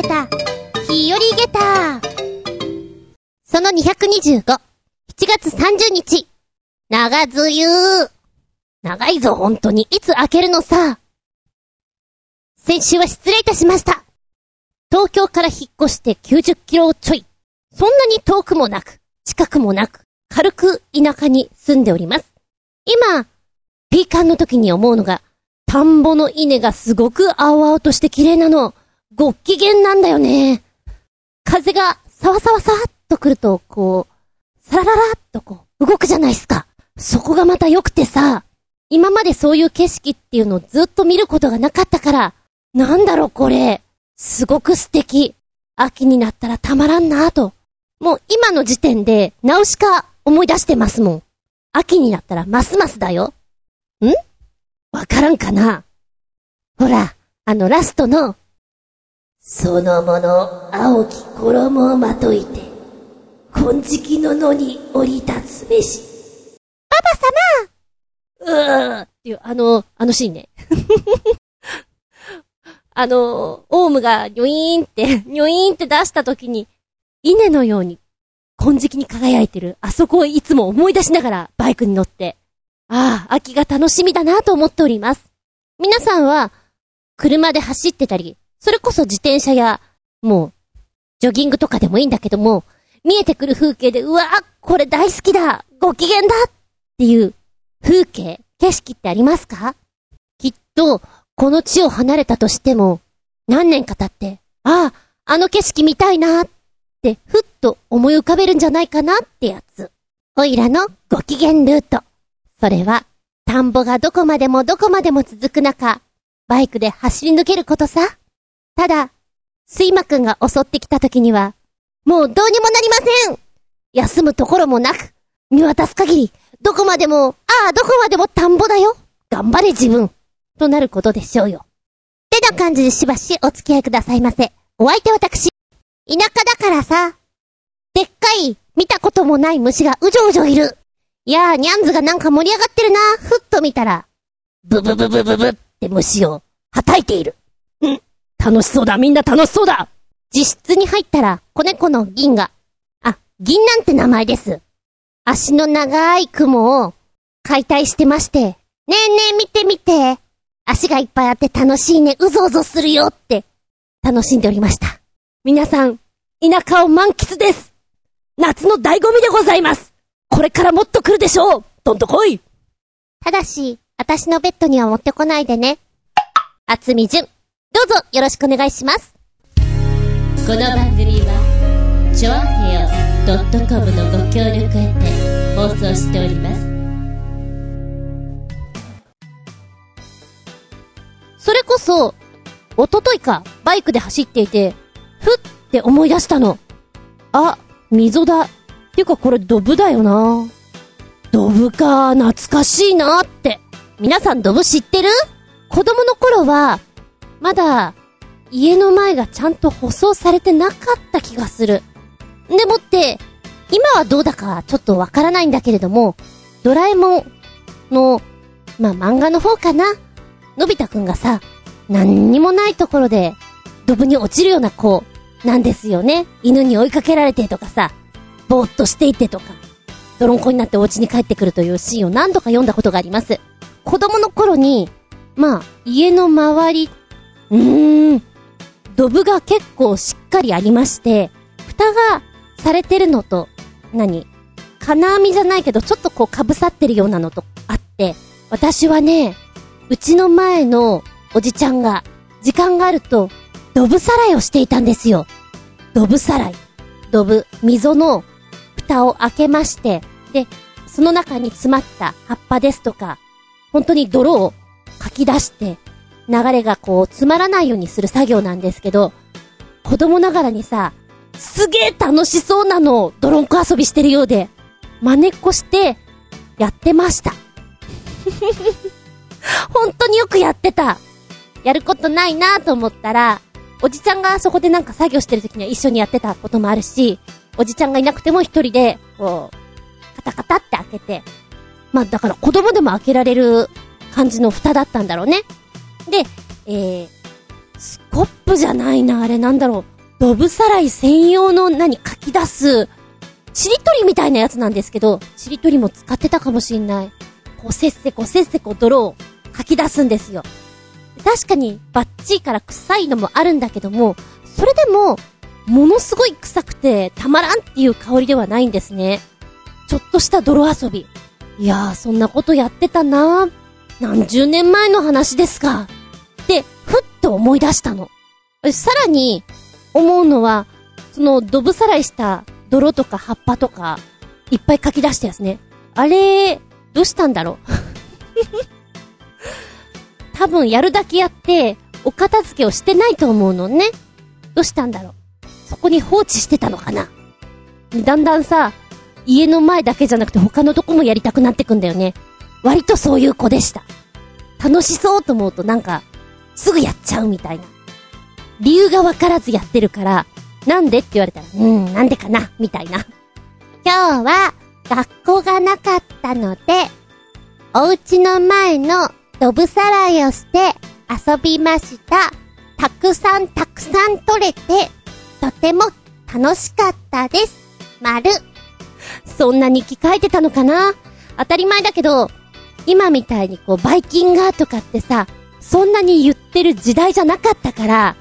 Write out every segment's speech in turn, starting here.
げた、日和げた。その225、7月30日、長梅雨。長いぞ、本当に。いつ開けるのさ。先週は失礼いたしました。東京から引っ越して90キロちょい。そんなに遠くもなく、近くもなく、軽く田舎に住んでおります。今、ピーカンの時に思うのが、田んぼの稲がすごく青々として綺麗なの。ごっきげんなんだよね。風がさわさわさーっと来ると、こう、さらららっとこう、動くじゃないすか。そこがまた良くてさ、今までそういう景色っていうのをずっと見ることがなかったから、なんだろうこれ。すごく素敵。秋になったらたまらんなぁと。もう今の時点で、ナウシカ思い出してますもん。秋になったらますますだよ。ん？わからんかなほら、あのラストの、そのもの青き衣をまといて、金色の野に降り立つべし。パパ様うーっていう、あの、あのシーンね。あの、オウムがニョイーンって、ニョイーンって出した時に、稲のように、金色に輝いてる、あそこをいつも思い出しながらバイクに乗って、ああ、秋が楽しみだなと思っております。皆さんは、車で走ってたり、それこそ自転車や、もう、ジョギングとかでもいいんだけども、見えてくる風景で、うわこれ大好きだご機嫌だっていう、風景、景色ってありますか？きっと、この地を離れたとしても、何年か経って、ああ、あの景色見たいなって、ふっと思い浮かべるんじゃないかなってやつ。おいらのご機嫌ルート。それは、田んぼがどこまでもどこまでも続く中、バイクで走り抜けることさ。ただ、睡魔くんが襲ってきた時には、もうどうにもなりません休むところもなく、見渡す限り、どこまでも、ああ、どこまでも田んぼだよ頑張れ自分となることでしょうよ。ってな感じでしばしお付き合いくださいませ。お相手私、田舎だからさ、でっかい、見たこともない虫がうじょうじょいる。いやー、ニャンズがなんか盛り上がってるな。ふっと見たら、ブブブブブブって虫を、はたいている。楽しそうだ、みんな楽しそうだ。自室に入ったら、子猫の銀が、あ、銀なんて名前です。足の長い雲を解体してまして、ねえねえ見て見て。足がいっぱいあって楽しいね、うぞうぞするよって、楽しんでおりました。皆さん、田舎を満喫です。夏の醍醐味でございます。これからもっと来るでしょう。どんと来い。ただし、私のベッドには持ってこないでね。あつみじゅん、どうぞよろしくお願いします。この番組は、ちょあへよ .com のご協力へて放送しております。それこそ、おとといか、バイクで走っていて、ふって思い出したの。あ、溝だ。っていうかこれドブだよな。ドブか、懐かしいなって。皆さんドブ知ってる？子供の頃は、まだ、家の前がちゃんと舗装されてなかった気がする。でもって、今はどうだかちょっとわからないんだけれども、ドラえもんの、まあ、漫画の方かな？のび太くんがさ、何にもないところで、ドブに落ちるような子、なんですよね。犬に追いかけられてとかさ、ぼーっとしていてとか、泥んこになってお家に帰ってくるというシーンを何度か読んだことがあります。子供の頃に、まあ、家の周り、うーん、ドブが結構しっかりありまして、蓋がされてるのと、何？金網じゃないけど、ちょっとこう被さってるようなのとあって、私はね、うちの前のおじちゃんが、時間があると、ドブさらいをしていたんですよ。ドブさらい。ドブ、溝の蓋を開けまして、で、その中に詰まった葉っぱですとか、本当に泥をかき出して、流れがこう、詰まらないようにする作業なんですけど、子供ながらにさ、すげえ楽しそうなのを泥んこ遊びしてるようで、真似っこして、やってました。本当によくやってた。やることないなと思ったら、おじちゃんがそこでなんか作業してる時には一緒にやってたこともあるし、おじちゃんがいなくても一人で、こう、カタカタって開けて、まあだから子供でも開けられる感じの蓋だったんだろうね。で、えー、スコップじゃないな、あれなんだろう。ドブさらい専用の何、書き出す、ちりとりみたいなやつなんですけど、ちりとりも使ってたかもしんない。こうせっせこせっせこ泥を書き出すんですよ。確かにバッチリから臭いのもあるんだけども、それでも、ものすごい臭くてたまらんっていう香りではないんですね。ちょっとした泥遊び。いやー、そんなことやってたなー。何十年前の話ですか。と思い出したの。さらに、思うのは、その、ドブさらいした泥とか葉っぱとか、いっぱい書き出したやつね。あれ、どうしたんだろう 多分やるだけやって、お片付けをしてないと思うのね。どうしたんだろうそこに放置してたのかなだんだんさ、家の前だけじゃなくて他のとこもやりたくなってくんだよね。割とそういう子でした。楽しそうと思うとなんか、すぐやっちゃうみたいな。理由がわからずやってるから、なんでって言われたら、うん、なんでかなみたいな。今日は、学校がなかったので、お家の前のドブさらいをして遊びました。たくさんたくさん取れて、とても楽しかったです。まる。そんな日記書いてたのかな？当たり前だけど、今みたいにこう、バイキンガーとかってさ、そんなに言ってる時代じゃなかったから、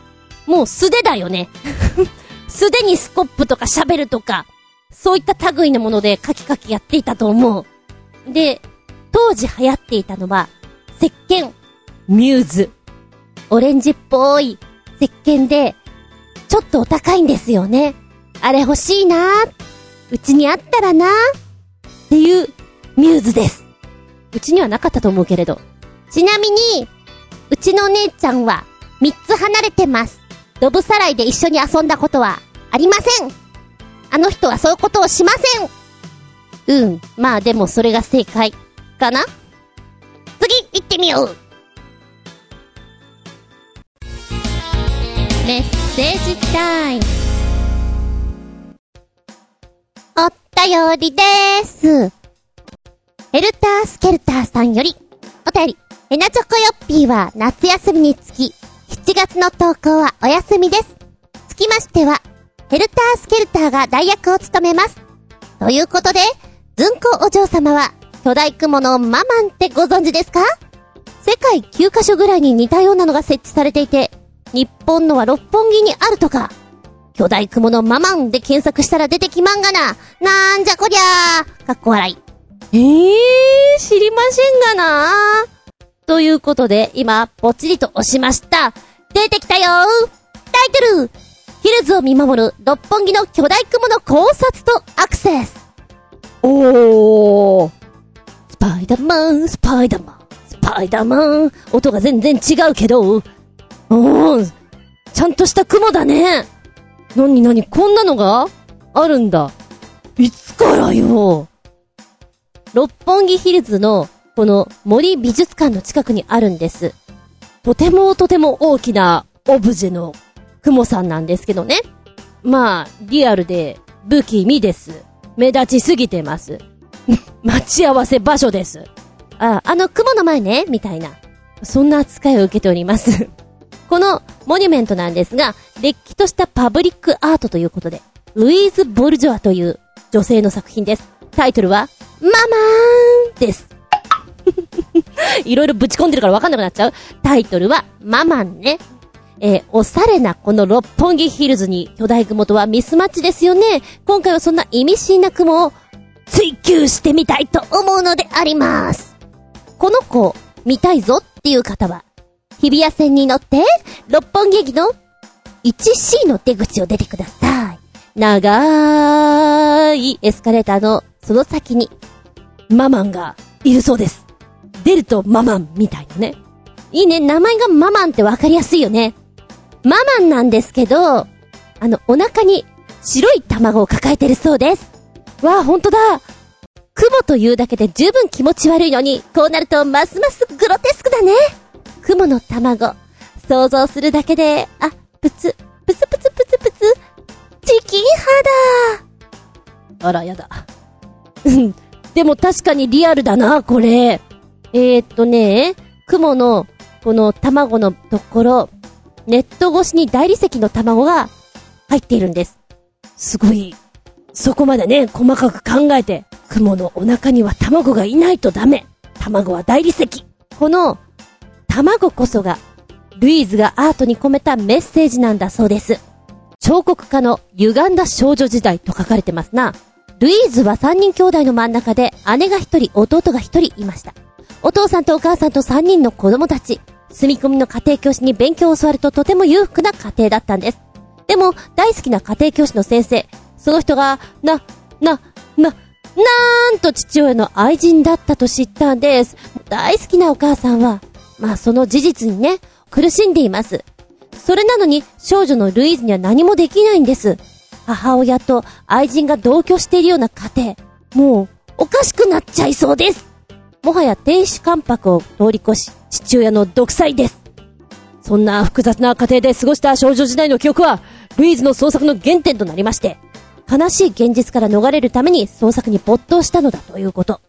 もう素手だよね。素手にスコップとかシャベルとか、そういった類のものでカキカキやっていたと思う。で、当時流行っていたのは、石鹸、ミューズ。オレンジっぽい石鹸で、ちょっとお高いんですよね。あれ欲しいなうちにあったらなっていうミューズです。うちにはなかったと思うけれど。ちなみに、うちの姉ちゃんは3つ離れてます。ドブさらいで一緒に遊んだことはありません。あの人はそういうことをしません。うん。まあでもそれが正解。かな次、行ってみよう。メッセージタイム。お便りでーす。ヘルタースケルターさんより、お便り、ヘナチョコヨッピーは夏休みにつき、7月の投稿はお休みです。つきましては、ヘルタースケルターが代役を務めます。ということで、ずんこお嬢様は、巨大雲のママンってご存知ですか？世界9カ所ぐらいに似たようなのが設置されていて、日本のは六本木にあるとか、巨大雲のママンで検索したら出てきまんがな。なんじゃこりゃー。かっこ笑い。ええー、知りませんがなーということで、今、ぽちりと押しました。出てきたよータイトルヒルズを見守る六本木の巨大雲の考察とアクセスおースパイダーマン、スパイダーマン、スパイダーマン。音が全然違うけど、おー、ちゃんとした雲だね。なになに、こんなのがあるんだ。いつからよ。六本木ヒルズの、この森美術館の近くにあるんです。とてもとても大きなオブジェの雲さんなんですけどね。まあ、リアルで不気味です。目立ちすぎてます。待ち合わせ場所です。あ、あの雲の前ね、みたいな。そんな扱いを受けております。このモニュメントなんですが、れっきとしたパブリックアートということで、ルイーズ・ボルジョアという女性の作品です。タイトルは、ママーンです。いろいろぶち込んでるからわかんなくなっちゃう。タイトルは、ママンね。えー、おしゃれなこの六本木ヒルズに巨大雲とはミスマッチですよね。今回はそんな意味深な雲を追求してみたいと思うのであります。この子、見たいぞっていう方は、日比谷線に乗って、六本木駅の 1C の出口を出てください。長いエスカレーターのその先に、ママンがいるそうです。出るとママンみたいなね。いいね、名前がママンってわかりやすいよね。ママンなんですけど、あの、お腹に白い卵を抱えてるそうです。わあ、ほんとだ。雲というだけで十分気持ち悪いのに、こうなるとますますグロテスクだね。雲の卵。想像するだけで、あ、プツ、プツプツプツプツ、チキン肌。あら、やだ。うん。でも確かにリアルだな、これ。えー、っとね、雲の、この卵のところ、ネット越しに大理石の卵が入っているんです。すごい、そこまでね、細かく考えて、雲のお腹には卵がいないとダメ。卵は大理石。この、卵こそが、ルイーズがアートに込めたメッセージなんだそうです。彫刻家の歪んだ少女時代と書かれてますな。ルイーズは3人兄弟の真ん中で姉が1人、弟が1人いました。お父さんとお母さんと3人の子供たち。住み込みの家庭教師に勉強を教わるととても裕福な家庭だったんです。でも、大好きな家庭教師の先生。その人が、な、な、な、なんと父親の愛人だったと知ったんです。大好きなお母さんは、まあその事実にね、苦しんでいます。それなのに少女のルイーズには何もできないんです。母親と愛人が同居しているような家庭。もう、おかしくなっちゃいそうです。もはや亭主関白を通り越し、父親の独裁です。そんな複雑な家庭で過ごした少女時代の記憶は、ルイーズの創作の原点となりまして、悲しい現実から逃れるために創作に没頭したのだということ。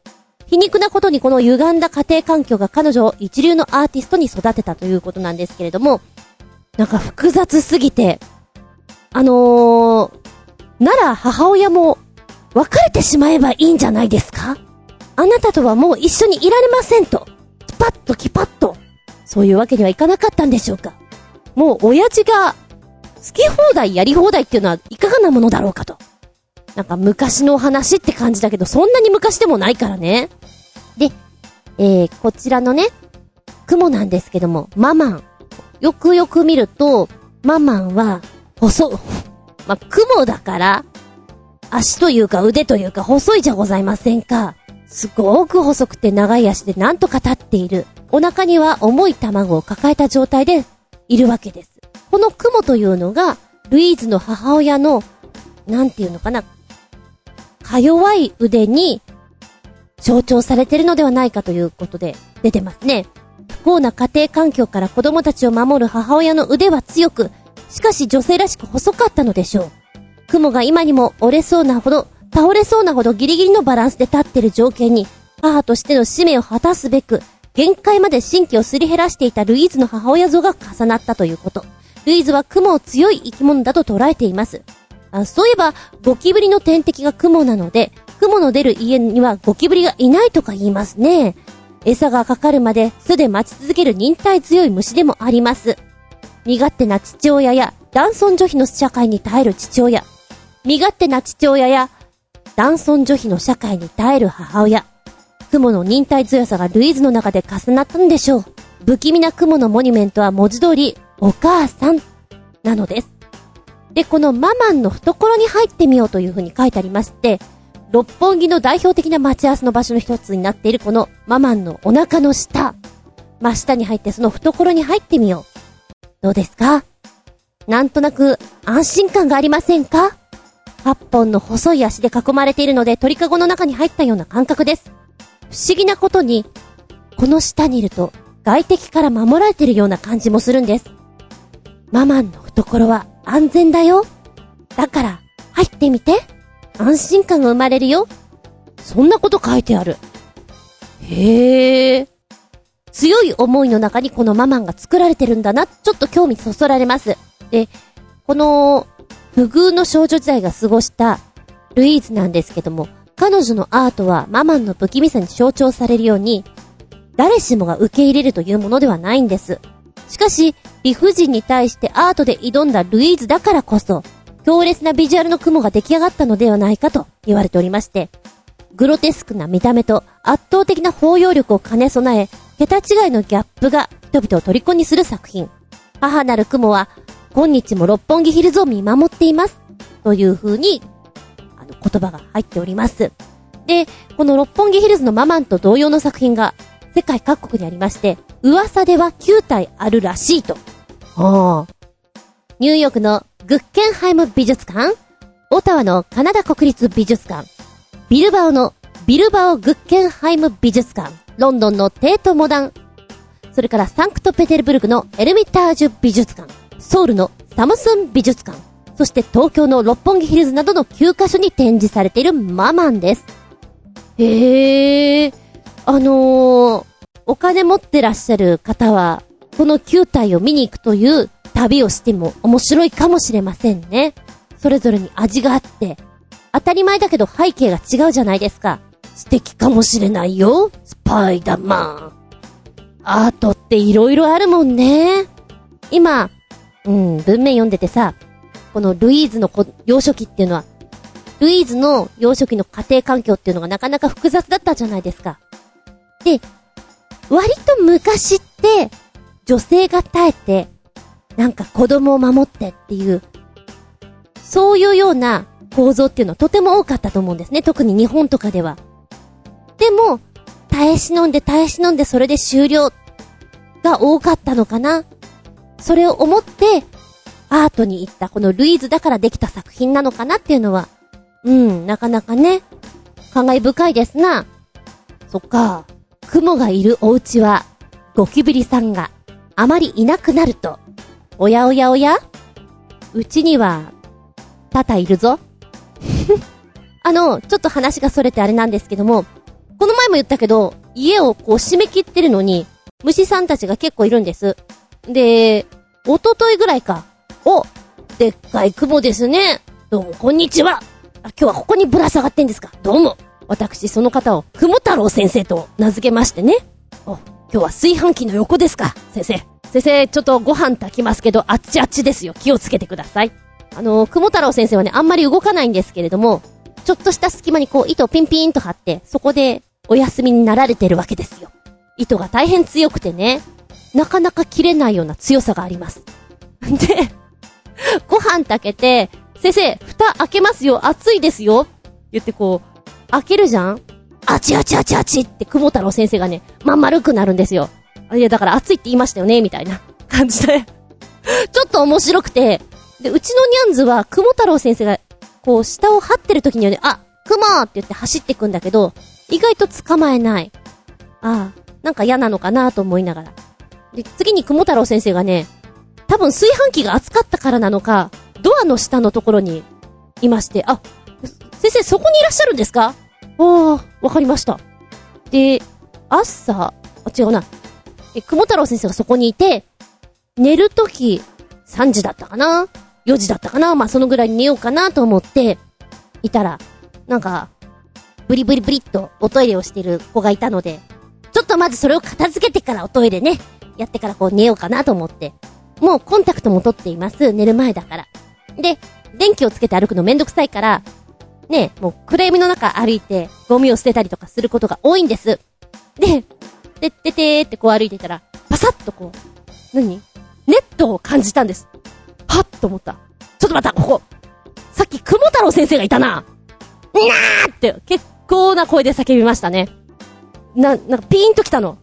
皮肉なことにこの歪んだ家庭環境が彼女を一流のアーティストに育てたということなんですけれども、なんか複雑すぎて、あのー、なら母親も別れてしまえばいいんじゃないですか？あなたとはもう一緒にいられませんと。スパッとキパッと。そういうわけにはいかなかったんでしょうか。もう親父が好き放題やり放題っていうのはいかがなものだろうかと。なんか昔の話って感じだけど、そんなに昔でもないからね。で、えー、こちらのね、雲なんですけども、ママン。よくよく見ると、ママンは、細、ま、雲だから、足というか腕というか細いじゃございませんか。すごく細くて長い足でなんとか立っている。お腹には重い卵を抱えた状態でいるわけです。この雲というのが、ルイーズの母親の、なんていうのかな、か弱い腕に象徴されてるのではないかということで出てますね。不幸な家庭環境から子供たちを守る母親の腕は強く、しかし女性らしく細かったのでしょう。雲が今にも折れそうなほど、倒れそうなほどギリギリのバランスで立ってる条件に、母としての使命を果たすべく、限界まで神経をすり減らしていたルイーズの母親像が重なったということ。ルイーズは雲を強い生き物だと捉えています。あそういえば、ゴキブリの天敵が雲なので、雲の出る家にはゴキブリがいないとか言いますね。餌がかかるまで巣で待ち続ける忍耐強い虫でもあります。身勝手な父親や男尊女卑の社会に耐える父親。身勝手な父親や男尊女卑の社会に耐える母親。雲の忍耐強さがルイーズの中で重なったんでしょう。不気味な雲のモニュメントは文字通り、お母さん、なのです。で、このママンの懐に入ってみようという風に書いてありまして、六本木の代表的な待ち合わせの場所の一つになっているこのママンのお腹の下。真下に入ってその懐に入ってみよう。どうですか？なんとなく安心感がありませんか？八本の細い足で囲まれているので鳥かごの中に入ったような感覚です。不思議なことに、この下にいると外敵から守られているような感じもするんです。ママンの懐は安全だよ。だから、入ってみて。安心感が生まれるよ。そんなこと書いてある。へえ。強い思いの中にこのママンが作られてるんだな、ちょっと興味そそられます。で、この、不遇の少女時代が過ごしたルイーズなんですけども、彼女のアートはママンの不気味さに象徴されるように、誰しもが受け入れるというものではないんです。しかし、理不尽に対してアートで挑んだルイーズだからこそ、強烈なビジュアルの雲が出来上がったのではないかと言われておりまして、グロテスクな見た目と圧倒的な包容力を兼ね備え、桁違いのギャップが人々を虜にする作品。母なる雲は、今日も六本木ヒルズを見守っています。という風に、あの、言葉が入っております。で、この六本木ヒルズのママンと同様の作品が、世界各国にありまして、噂では9体あるらしいと。はあ。ニューヨークのグッケンハイム美術館、オタワのカナダ国立美術館、ビルバオのビルバオグッケンハイム美術館、ロンドンのテートモダン、それからサンクトペテルブルクのエルミタージュ美術館、ソウルのサムスン美術館、そして東京の六本木ヒルズなどの9カ所に展示されているママンです。へー、あのー、お金持ってらっしゃる方は、この9体を見に行くという旅をしても面白いかもしれませんね。それぞれに味があって、当たり前だけど背景が違うじゃないですか。素敵かもしれないよ、スパイダーマン。アートって色々あるもんね。今、うん、文面読んでてさ、このルイーズの幼少期っていうのは、ルイーズの幼少期の家庭環境っていうのがなかなか複雑だったじゃないですか。で、割と昔って、女性が耐えて、なんか子供を守ってっていう、そういうような構造っていうのはとても多かったと思うんですね。特に日本とかでは。でも、耐え忍んで耐え忍んでそれで終了が多かったのかな。それを思って、アートに行ったこのルイーズだからできた作品なのかなっていうのは、うん、なかなかね、感慨深いですな。そっか。雲がいるお家は、ゴキブリさんがあまりいなくなると、おやおやおや？うちには、タタいるぞ。あの、ちょっと話がそれてあれなんですけども、この前も言ったけど、家をこう締め切ってるのに、虫さんたちが結構いるんです。で、おとといぐらいか。お、でっかい雲ですね。どうも、こんにちは。あ、今日はここにぶら下がってんですかどうも。私、その方を、ふも太郎先生と名付けましてね。お、今日は炊飯器の横ですか先生。先生、ちょっとご飯炊きますけど、あっちあっちですよ。気をつけてください。あの、くも太郎先生はね、あんまり動かないんですけれども、ちょっとした隙間にこう、糸をピンピンと張って、そこで、お休みになられてるわけですよ。糸が大変強くてね、なかなか切れないような強さがあります。で、ご飯炊けて、先生、蓋開けますよ、熱いですよ。言ってこう、開けるじゃんあちあちあちあちって、くも太郎先生がね、まん丸くなるんですよ。いや、だから熱いって言いましたよね、みたいな 感じで。ちょっと面白くて、で、うちのニャンズは、くも太郎先生が、こう、下を張ってる時にはね、あ、くもーって言って走ってくんだけど、意外と捕まえない。ああ、なんか嫌なのかなと思いながら。で、次にくも太郎先生がね、多分炊飯器が熱かったからなのか、ドアの下のところにいまして、あ、先生そこにいらっしゃるんですか？おー、わかりました。で、朝、あ、違うな。え、くも太郎先生がそこにいて、寝るとき、3時だったかな ?4 時だったかな？まあ、そのぐらいに寝ようかなと思って、いたら、なんか、ブリブリブリっとおトイレをしてる子がいたので、ちょっとまずそれを片付けてからおトイレね、やってからこう寝ようかなと思って、もうコンタクトも取っています。寝る前だから。で、電気をつけて歩くのめんどくさいから、ね、もう暗闇の中歩いてゴミを捨てたりとかすることが多いんです。で、でっててーってこう歩いてたら、パサッとこう、何？ネットを感じたんです。はっと思った。ちょっと待った、ここ。さっき、雲太郎先生がいたな。なーって、結構な声で叫びましたね。な、なんかピーンと来たの。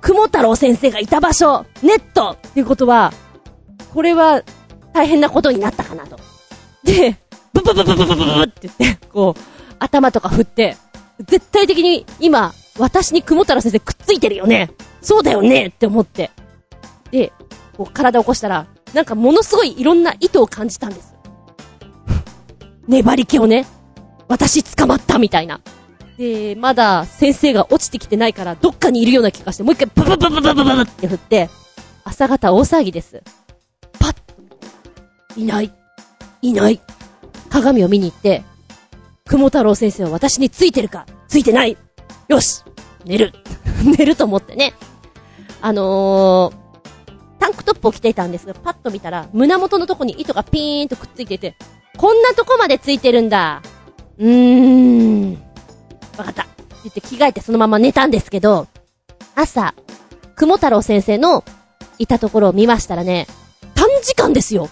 雲太郎先生がいた場所、ネットっていうことは、これは大変なことになったかなと。で、ブブブブブブブブって言って、こう、頭とか振って、絶対的に今、私に雲太郎先生くっついてるよね。そうだよねって思って。で、こう体を起こしたら、なんかものすごいいろんな意図を感じたんです。粘り気をね、私捕まったみたいな。で、まだ先生が落ちてきてないから、どっかにいるような気がして、もう一回ブブブブブブブブって振って、朝方大騒ぎです。パッいない。いない。鏡を見に行って、雲太郎先生は私についてるか？ついてないよし寝る 寝ると思ってね。あのー、タンクトップを着ていたんですが、パッと見たら、胸元のとこに糸がピーンとくっついてて、こんなとこまでついてるんだ。うーん。わかった。言って着替えてそのまま寝たんですけど、朝、雲太郎先生のいたところを見ましたらね、短時間ですよ。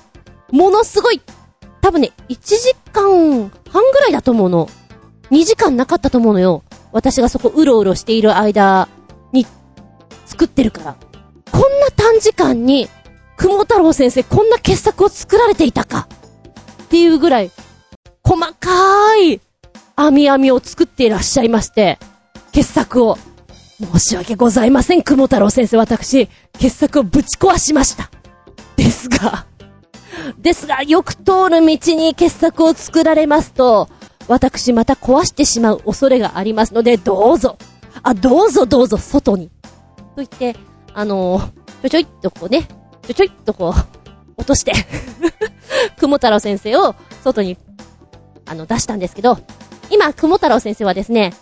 ものすごい、多分ね、1時間半ぐらいだと思うの。2時間なかったと思うのよ。私がそこうろうろしている間に作ってるから。こんな短時間に、雲太郎先生こんな傑作を作られていたかっていうぐらい、細かい網網を作っていらっしゃいまして、傑作を。申し訳ございません、雲太郎先生。私、傑作をぶち壊しました。ですが、ですが、よく通る道に傑作を作られますと、私また壊してしまう恐れがありますので、どうぞ。あ、どうぞどうぞ、外に。と言って、あのー、ちょちょいっとこうね、ちょちょいっとこう、落として、雲太郎先生を外に、あの、出したんですけど、今、雲太郎先生はですね、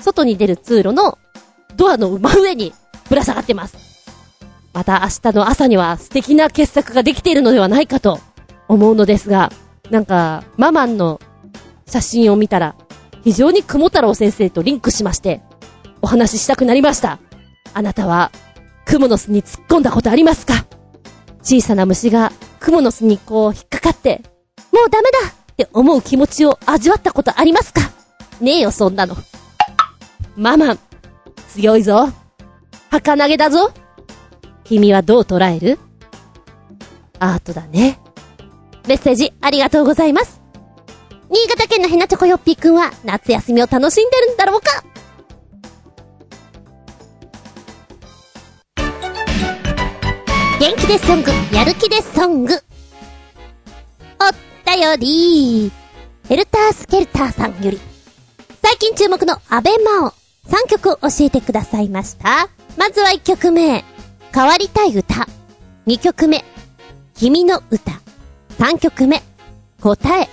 外に出る通路のドアの真上にぶら下がってます。また明日の朝には素敵な傑作ができているのではないかと思うのですが、なんか、ママンの写真を見たら、非常に雲太郎先生とリンクしまして、お話ししたくなりました。あなたは、雲の巣に突っ込んだことありますか？小さな虫が雲の巣にこう引っかかって、もうダメだって思う気持ちを味わったことありますか？ねえよ、そんなの。ママン、強いぞ。儚げだぞ。君はどう捉える？アートだね。メッセージありがとうございます。新潟県のヘナチョコヨッピーくんは夏休みを楽しんでるんだろうか？元気でソング、やる気でソング。おったよりヘルタースケルターさんより、最近注目のアベマオ、3曲教えてくださいました。まずは1曲目、変わりたい歌。2曲目、君の歌。3曲目、答え。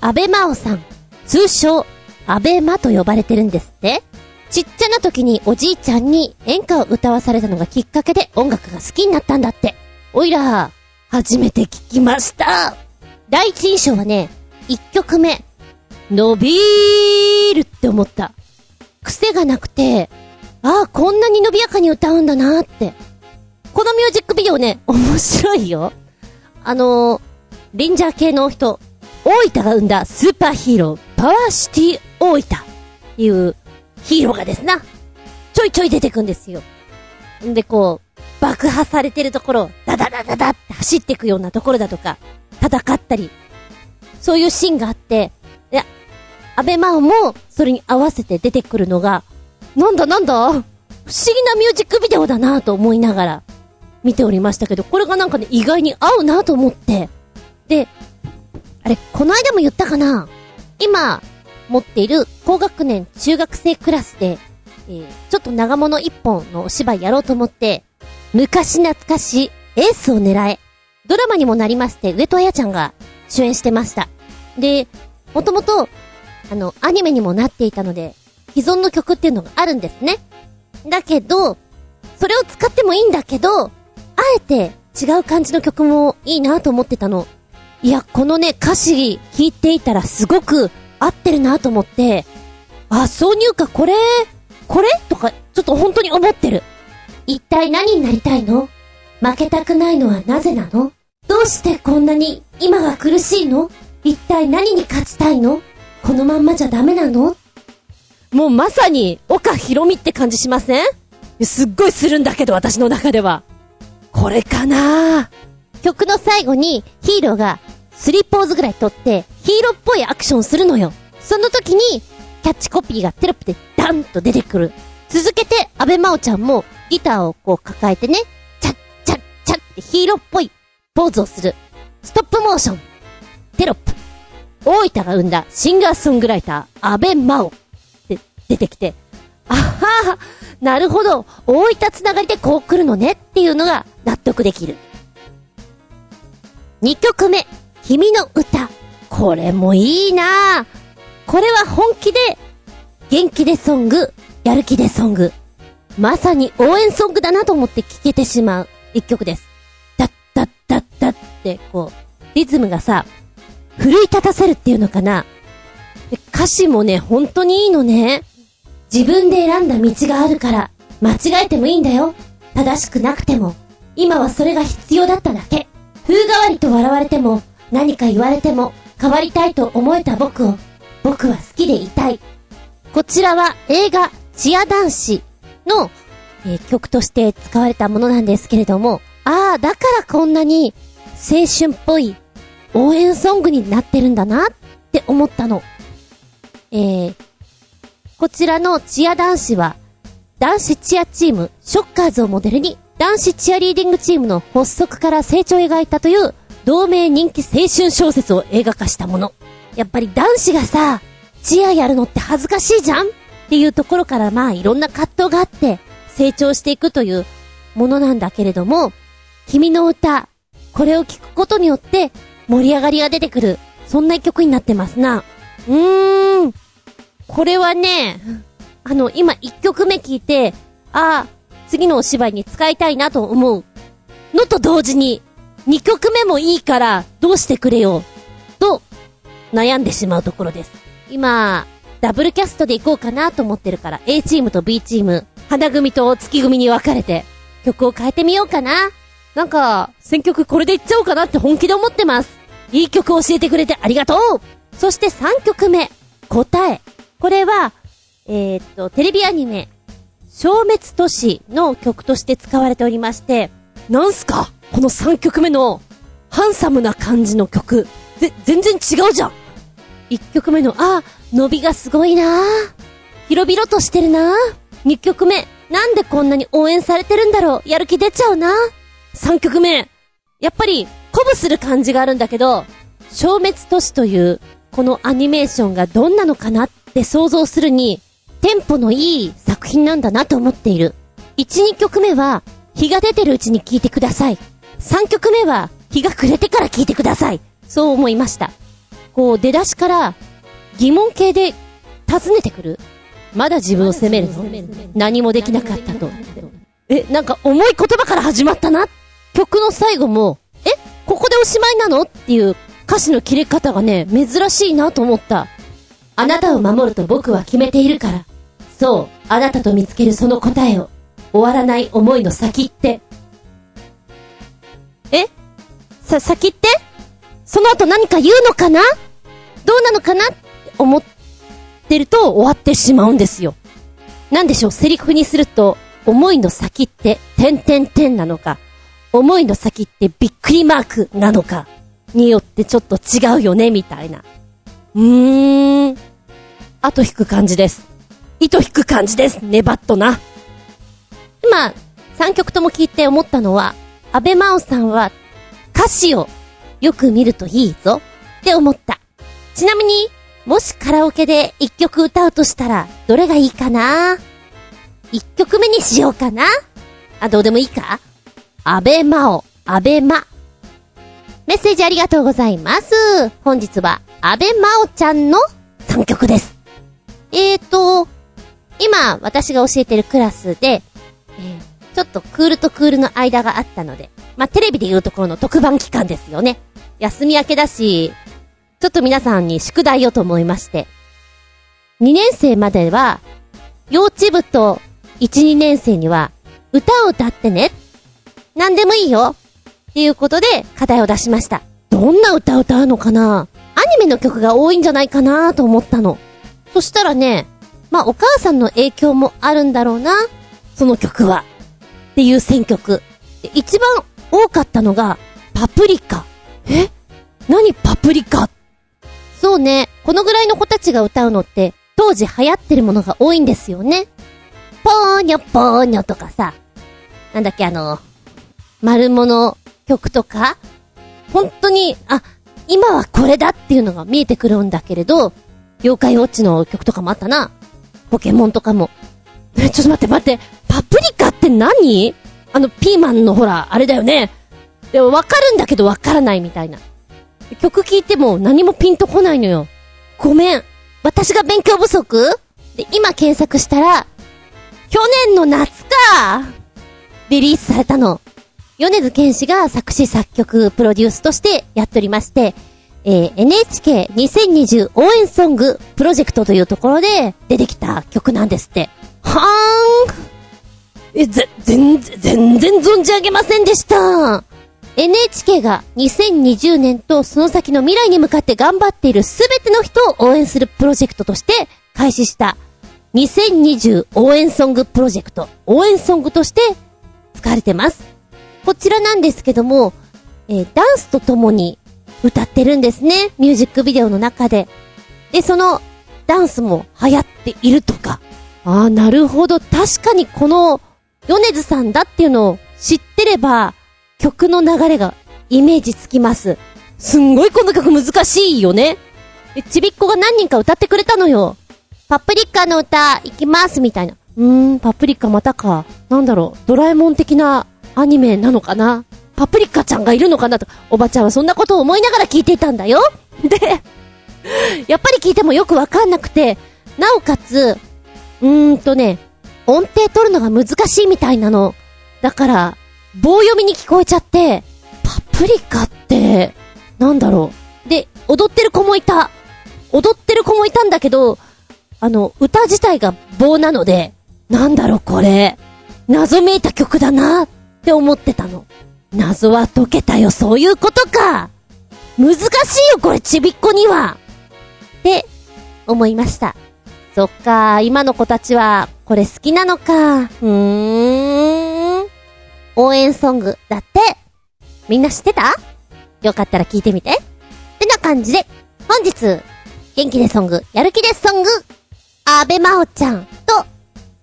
アベマオさん、通称、アベマと呼ばれてるんですってちっちゃな時におじいちゃんに演歌を歌わされたのがきっかけで音楽が好きになったんだって。おいら、初めて聞きました。第一印象はね、1曲目、伸びーるって思った。癖がなくて、ああ、こんなに伸びやかに歌うんだなーって。このミュージックビデオね、面白いよ。あのー、レンジャー系の人、大分が生んだスーパーヒーロー、パワーシティ大分っていうヒーローがですな、ちょいちょい出てくんですよ。んで、こう、爆破されてるところ、ダダダダダって走っていくようなところだとか、戦ったり、そういうシーンがあって、いや、安倍真央もそれに合わせて出てくるのが、なんだなんだ不思議なミュージックビデオだなと思いながら見ておりましたけど、これがなんかね、意外に合うなと思って。で、あれ、この間も言ったかな今、持っている高学年中学生クラスで、えー、ちょっと長物一本のお芝居やろうと思って、昔懐かしエースを狙え。ドラマにもなりまして、上戸彩ちゃんが主演してました。で、もともと、あの、アニメにもなっていたので、既存の曲っていうのがあるんですね。だけど、それを使ってもいいんだけど、あえて違う感じの曲もいいなと思ってたの。いや、このね、歌詞聞いていたらすごく合ってるなと思って、あ、挿入歌これ、これ？とか、ちょっと本当に思ってる。一体何になりたいの？負けたくないのはなぜなの？どうしてこんなに今が苦しいの？一体何に勝ちたいの？このまんまじゃダメなの？もうまさに、岡ひろみって感じしません？すっごいするんだけど、私の中では。これかな？曲の最後にヒーローが3ポーズぐらい取ってヒーローっぽいアクションするのよ。その時にキャッチコピーがテロップでダンと出てくる。続けて、安倍真央ちゃんもギターをこう抱えてね、ヒーローっぽいポーズをする。ストップモーション。テロップ。大分が生んだシンガーソングライター、安倍真央って出てきて、あはは、なるほど、大分つながりでこう来るのねっていうのが納得できる。2曲目、君の歌。これもいいなぁこれは本気で、元気でソング、やる気でソング。まさに応援ソングだなと思って聴けてしまう一曲です。こう、リズムがさ、奮い立たせるっていうのかな。歌詞もね、本当にいいのね。自分で選んだ道があるから、間違えてもいいんだよ。正しくなくても。今はそれが必要だっただけ。風変わりと笑われても、何か言われても、変わりたいと思えた僕を、僕は好きでいたい。こちらは映画、チア男子の、えー曲として使われたものなんですけれども、ああ、だからこんなに青春っぽい応援ソングになってるんだなって思ったの。えー、こちらのチア男子は、男子チアチーム、ショッカーズをモデルに、男子チアリーディングチームの発足から成長を描いたという、同名人気青春小説を映画化したもの。やっぱり男子がさ、チアやるのって恥ずかしいじゃんっていうところからまあいろんな葛藤があって、成長していくというものなんだけれども、君の歌、これを聞くことによって盛り上がりが出てくる。そんな曲になってますな。うーん。これはね、あの、今1曲目聞いて、ああ、次のお芝居に使いたいなと思う。のと同時に、2曲目もいいから、どうしてくれよ。と、悩んでしまうところです。今、ダブルキャストで行こうかなと思ってるから、A チームと B チーム、花組と月組に分かれて、曲を変えてみようかな。なんか、選曲これでいっちゃおうかなって本気で思ってます。いい曲教えてくれてありがとうそして3曲目、答え。これは、えー、っと、テレビアニメ、消滅都市の曲として使われておりまして、なんすか？この3曲目の、ハンサムな感じの曲。ぜ、全然違うじゃん !1 曲目の、あ、伸びがすごいな広々としてるな2曲目、なんでこんなに応援されてるんだろうやる気出ちゃうな3曲目、やっぱり、鼓舞する感じがあるんだけど、消滅都市という、このアニメーションがどんなのかなって想像するに、テンポのいい作品なんだなと思っている。1、2曲目は、日が出てるうちに聴いてください。3曲目は、日が暮れてから聴いてください。そう思いました。こう、出だしから、疑問形で尋ねてくる。まだ自分を責めるの？何もできなかったと。え、なんか重い言葉から始まったな。曲の最後も、え、ここでおしまいなの？っていう歌詞の切れ方がね、珍しいなと思った。あなたを守ると僕は決めているから。そう、あなたと見つけるその答えを。終わらない思いの先って。え？さ、先って？その後何か言うのかな？どうなのかな？って思ってると終わってしまうんですよ。なんでしょう、セリフにすると、思いの先って、点点点なのか、思いの先ってびっくりマークなのか、によってちょっと違うよね、みたいな。うーん。後引く感じです。糸引く感じです。ねばっとな。今、3曲とも聞いて思ったのは、安倍真央さんは歌詞をよく見るといいぞって思った。ちなみに、もしカラオケで1曲歌うとしたら、どれがいいかな ?1 曲目にしようかな？あ、どうでもいいか？安倍真央、安倍真。メッセージありがとうございます。本日は、安倍真央ちゃんの3曲です。えーと、今、私が教えてるクラスで、えーちょっとクールとクールの間があったので、まあ、テレビで言うところの特番期間ですよね。休み明けだし、ちょっと皆さんに宿題をと思いまして。2年生までは、幼稚部と1、2年生には、歌を歌ってね。何でもいいよ。っていうことで、課題を出しました。どんな歌を歌うのかな？アニメの曲が多いんじゃないかなと思ったの。そしたらね、まあ、お母さんの影響もあるんだろうな。その曲は。っていう選曲。で一番多かったのが、パプリカ。え？何パプリカ？そうね、このぐらいの子たちが歌うのって、当時流行ってるものが多いんですよね。ぽーにょぽーにょとかさ、なんだっけあの、丸物曲とか、本当に、あ、今はこれだっていうのが見えてくるんだけれど、妖怪ウォッチの曲とかもあったな。ポケモンとかも。え、ちょっと待って待って、パプリカって何？あの、ピーマンのほら、あれだよね。でもわかるんだけどわからないみたいな。曲聴いても何もピンとこないのよ。ごめん。私が勉強不足？で、今検索したら、去年の夏かリリースされたの。米津玄師が作詞作曲プロデュースとしてやっておりまして、えー、NHK2020 応援ソングプロジェクトというところで出てきた曲なんですって。はーん。え、ぜ、全然、全然存じ上げませんでした。NHK が2020年とその先の未来に向かって頑張っているすべての人を応援するプロジェクトとして開始した2020応援ソングプロジェクト、応援ソングとして使われてます。こちらなんですけども、えーダンスとともに歌ってるんですね。ミュージックビデオの中で。で、そのダンスも流行っているとか。ああ、なるほど。確かにこの、米津さんだっていうのを知ってれば、曲の流れがイメージつきます。すんごいこの曲難しいよね。でちびっこが何人か歌ってくれたのよ。パプリカの歌、行きます、みたいな。うーん、パプリカまたか。なんだろう、ドラえもん的なアニメなのかな？パプリカちゃんがいるのかなと、おばちゃんはそんなことを思いながら聞いていたんだよ。で、やっぱり聞いてもよくわかんなくて、なおかつ、うーんとね、音程取るのが難しいみたいなの。だから、棒読みに聞こえちゃって、パプリカって、なんだろう。で、踊ってる子もいた。踊ってる子もいたんだけど、あの、歌自体が棒なので、なんだろうこれ。謎めいた曲だなって思ってたの。謎は解けたよ、そういうことか。難しいよ、これ、ちびっこには。って、思いました。そっか、今の子たちは、これ好きなのか。うーん。応援ソングだって。みんな知ってた？よかったら聞いてみて。ってな感じで、本日、元気でソング、やる気でソング、安倍真央ちゃんと、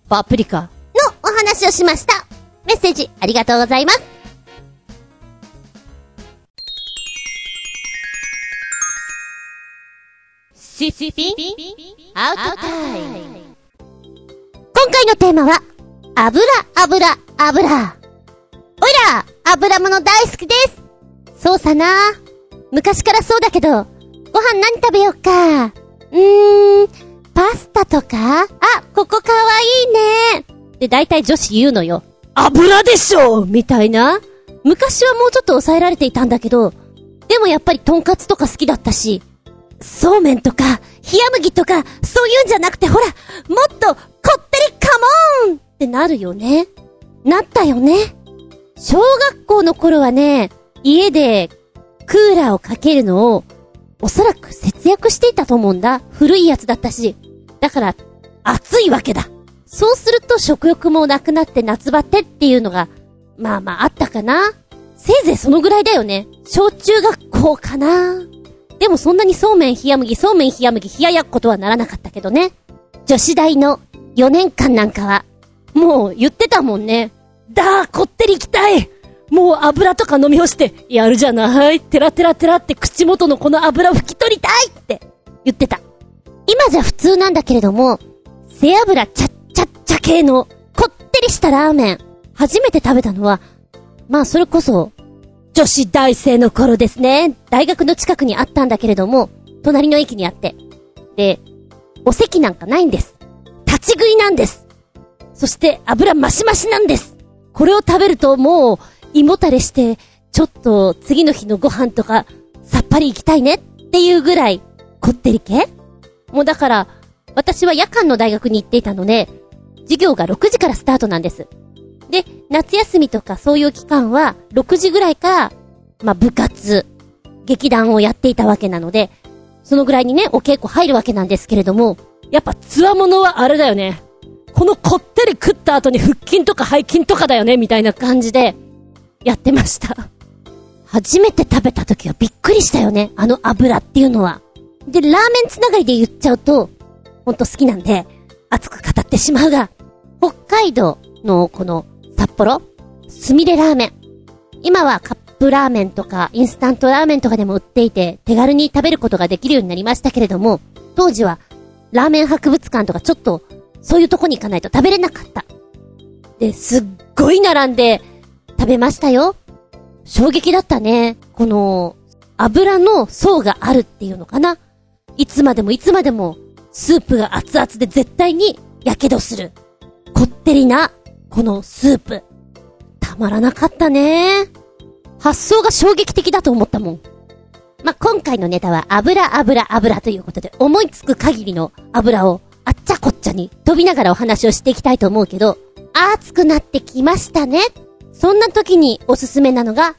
パプリカのお話をしました。メッセージありがとうございます。シシピアウトタイム今回のテーマは、油、油、油。おいら、油物大好きです。そうさな。昔からそうだけど、ご飯何食べようか。うーん、パスタとか？あ、ここかわいいね。で、大体女子言うのよ。油でしょみたいな。昔はもうちょっと抑えられていたんだけど、でもやっぱりトンカツとか好きだったし、そうめんとか、冷麦とか、そういうんじゃなくてほら、もっと、こってりカモーンってなるよね。なったよね。小学校の頃はね、家で、クーラーをかけるのを、おそらく節約していたと思うんだ。古いやつだったし。だから、暑いわけだ。そうすると食欲もなくなって夏バテっていうのが、まあまああったかな。せいぜいそのぐらいだよね。小中学校かな。でもそんなにそうめん冷麦、そうめん冷麦、冷ややっことはならなかったけどね。女子大の4年間なんかは、もう言ってたもんね。だー、こってり行きたいもう油とか飲み干して、やるじゃないテラテラテラって口元のこの油拭き取りたいって言ってた。今じゃ普通なんだけれども、背脂ちゃっちゃっちゃ系の、こってりしたラーメン。初めて食べたのは、まあそれこそ、女子大生の頃ですね。大学の近くにあったんだけれども、隣の駅にあって。で、お席なんかないんです。立ち食いなんです。そして油マシマシなんです。これを食べるともう、胃もたれして、ちょっと次の日のご飯とか、さっぱり行きたいねっていうぐらい、こってり系もうだから、私は夜間の大学に行っていたので、授業が6時からスタートなんです。で、夏休みとかそういう期間は、6時ぐらいから、まあ、部活、劇団をやっていたわけなので、そのぐらいにね、お稽古入るわけなんですけれども、やっぱ、つわものはあれだよね。このこってり食った後に腹筋とか背筋とかだよね、みたいな感じで、やってました。初めて食べた時はびっくりしたよね、あの油っていうのは。で、ラーメンつながりで言っちゃうと、ほんと好きなんで、熱く語ってしまうが、北海道のこの札幌、すみれラーメン。今はカップラーメンとかインスタントラーメンとかでも売っていて、手軽に食べることができるようになりましたけれども、当時はラーメン博物館とかちょっと、そういうとこに行かないと食べれなかった。で、すっごい並んで食べましたよ。衝撃だったね。この、油の層があるっていうのかな。いつまでもいつまでも、スープが熱々で絶対に、火傷する。こってりな、このスープ。たまらなかったね。発想が衝撃的だと思ったもん。まあ、今回のネタは油油油ということで、思いつく限りの油をあっちゃこっちゃに飛びながらお話をしていきたいと思うけど、熱くなってきましたね。そんな時におすすめなのが、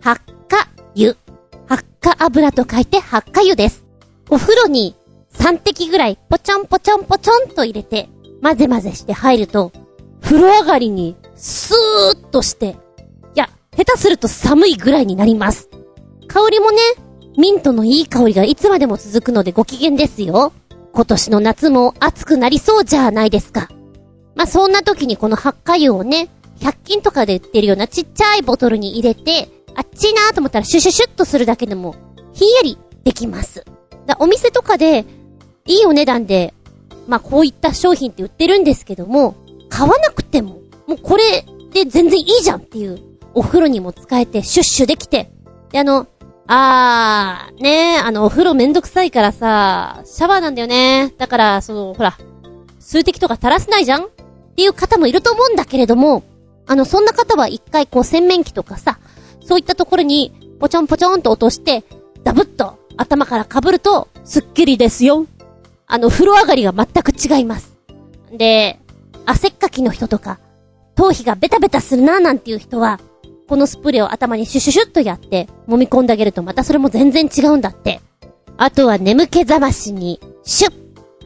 発火油。発火油と書いて発火油です。お風呂に3滴ぐらいポチョンポチョンポチョンと入れて、混ぜ混ぜして入ると、風呂上がりにスーッとして、いや、下手すると寒いぐらいになります。香りもね、ミントのいい香りがいつまでも続くのでご機嫌ですよ。今年の夏も暑くなりそうじゃないですか。まあ、そんな時にこの発火油をね、100均とかで売ってるようなちっちゃいボトルに入れて、あっちいなーと思ったらシュシュシュッとするだけでも、ひんやりできます。だお店とかで、いいお値段で、まあ、こういった商品って売ってるんですけども、買わなくても、もうこれで全然いいじゃんっていう、お風呂にも使えて、シュッシュできて、で、あの、あー、ねあの、お風呂めんどくさいからさ、シャワーなんだよね。だから、その、ほら、数滴とか垂らせないじゃんっていう方もいると思うんだけれども、あの、そんな方は一回こう洗面器とかさ、そういったところに、ポチョンポチョンと落として、ダブッと頭から被ると、スッキリですよ。あの、風呂上がりが全く違います。で、汗っかきの人とか、頭皮がベタベタするなーなんていう人は、このスプレーを頭にシュシュシュッとやって、揉み込んであげるとまたそれも全然違うんだって。あとは眠気覚ましに、シュッ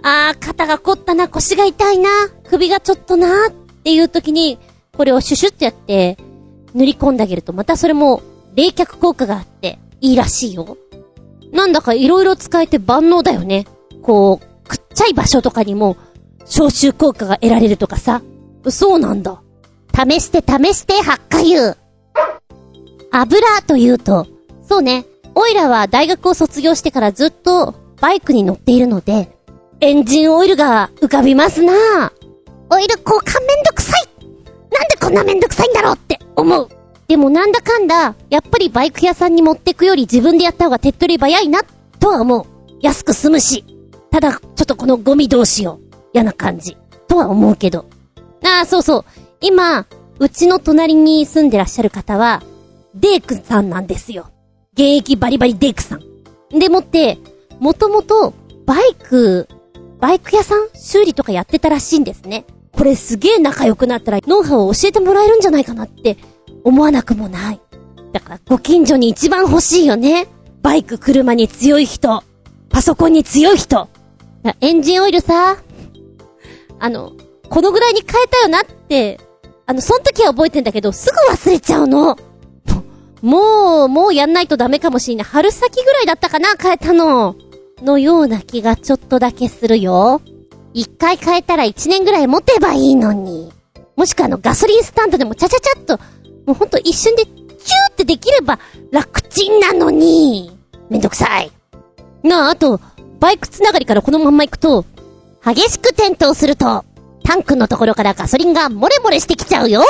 あー、肩が凝ったな、腰が痛いな、首がちょっとな、っていう時に、これをシュシュッとやって、塗り込んであげるとまたそれも冷却効果があって、いいらしいよ。なんだか色々使えて万能だよね。こう、ちゃい場所とかにも、消臭効果が得られるとかさ。そうなんだ。試して試して、発火油。油というと、そうね、オイラは大学を卒業してからずっとバイクに乗っているので、エンジンオイルが浮かびますなオイル交換めんどくさいなんでこんなめんどくさいんだろうって思う。でもなんだかんだ、やっぱりバイク屋さんに持ってくより自分でやった方が手っ取り早いな、とは思う。安く済むし。ただ、ちょっとこのゴミどうしよう。嫌な感じ。とは思うけど。ああ、そうそう。今、うちの隣に住んでらっしゃる方は、デークさんなんですよ。現役バリバリデークさん。でもって、もともと、バイク、バイク屋さん修理とかやってたらしいんですね。これすげえ仲良くなったら、ノウハウを教えてもらえるんじゃないかなって思わなくもない。だからご近所に一番欲しいよね。バイク、車に強い人。パソコンに強い人。エンジンオイルさ、あの、このぐらいに変えたよなって、あの、その時は覚えてんだけど、すぐ忘れちゃうの。もう、もうやんないとダメかもしんない。春先ぐらいだったかな変えたの。のような気がちょっとだけするよ。一回変えたら一年ぐらい持てばいいのに。もしくはあのガソリンスタンドでもちゃちゃちゃっともうほんと一瞬でチューってできれば楽ちんなのに。めんどくさい。なあ、あと、バイクつながりからこのまんま行くと、激しく転倒すると、タンクのところからガソリンが漏れ漏れしてきちゃうよ。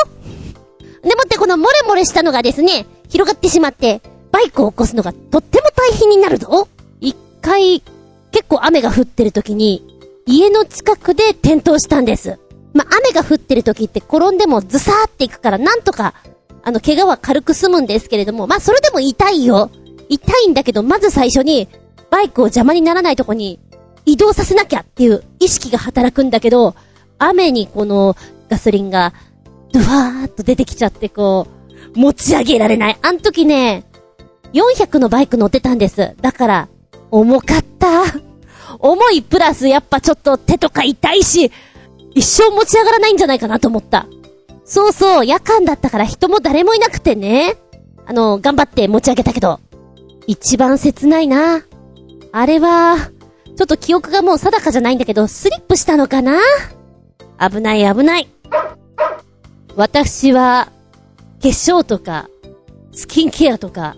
でもってこの漏れ漏れしたのがですね、広がってしまって、バイクを起こすのがとっても大変になるぞ。一回、結構雨が降ってる時に、家の近くで転倒したんです。まあ、雨が降ってる時って転んでもズサーっていくからなんとかあの、怪我は軽く済むんですけれども、まあ、それでも痛いよ。痛いんだけど、まず最初に、バイクを邪魔にならないとこに、移動させなきゃっていう意識が働くんだけど、雨にこの、ガソリンが、ドワーっと出てきちゃって、こう、持ち上げられない。あの時ね、400のバイク乗ってたんです。だから、重かった。重いプラスやっぱちょっと手とか痛いし、一生持ち上がらないんじゃないかなと思った。そうそう、夜間だったから人も誰もいなくてね。あの、頑張って持ち上げたけど。一番切ないな。あれは、ちょっと記憶がもう定かじゃないんだけど、スリップしたのかな？危ない危ない。私は、化粧とか、スキンケアとか、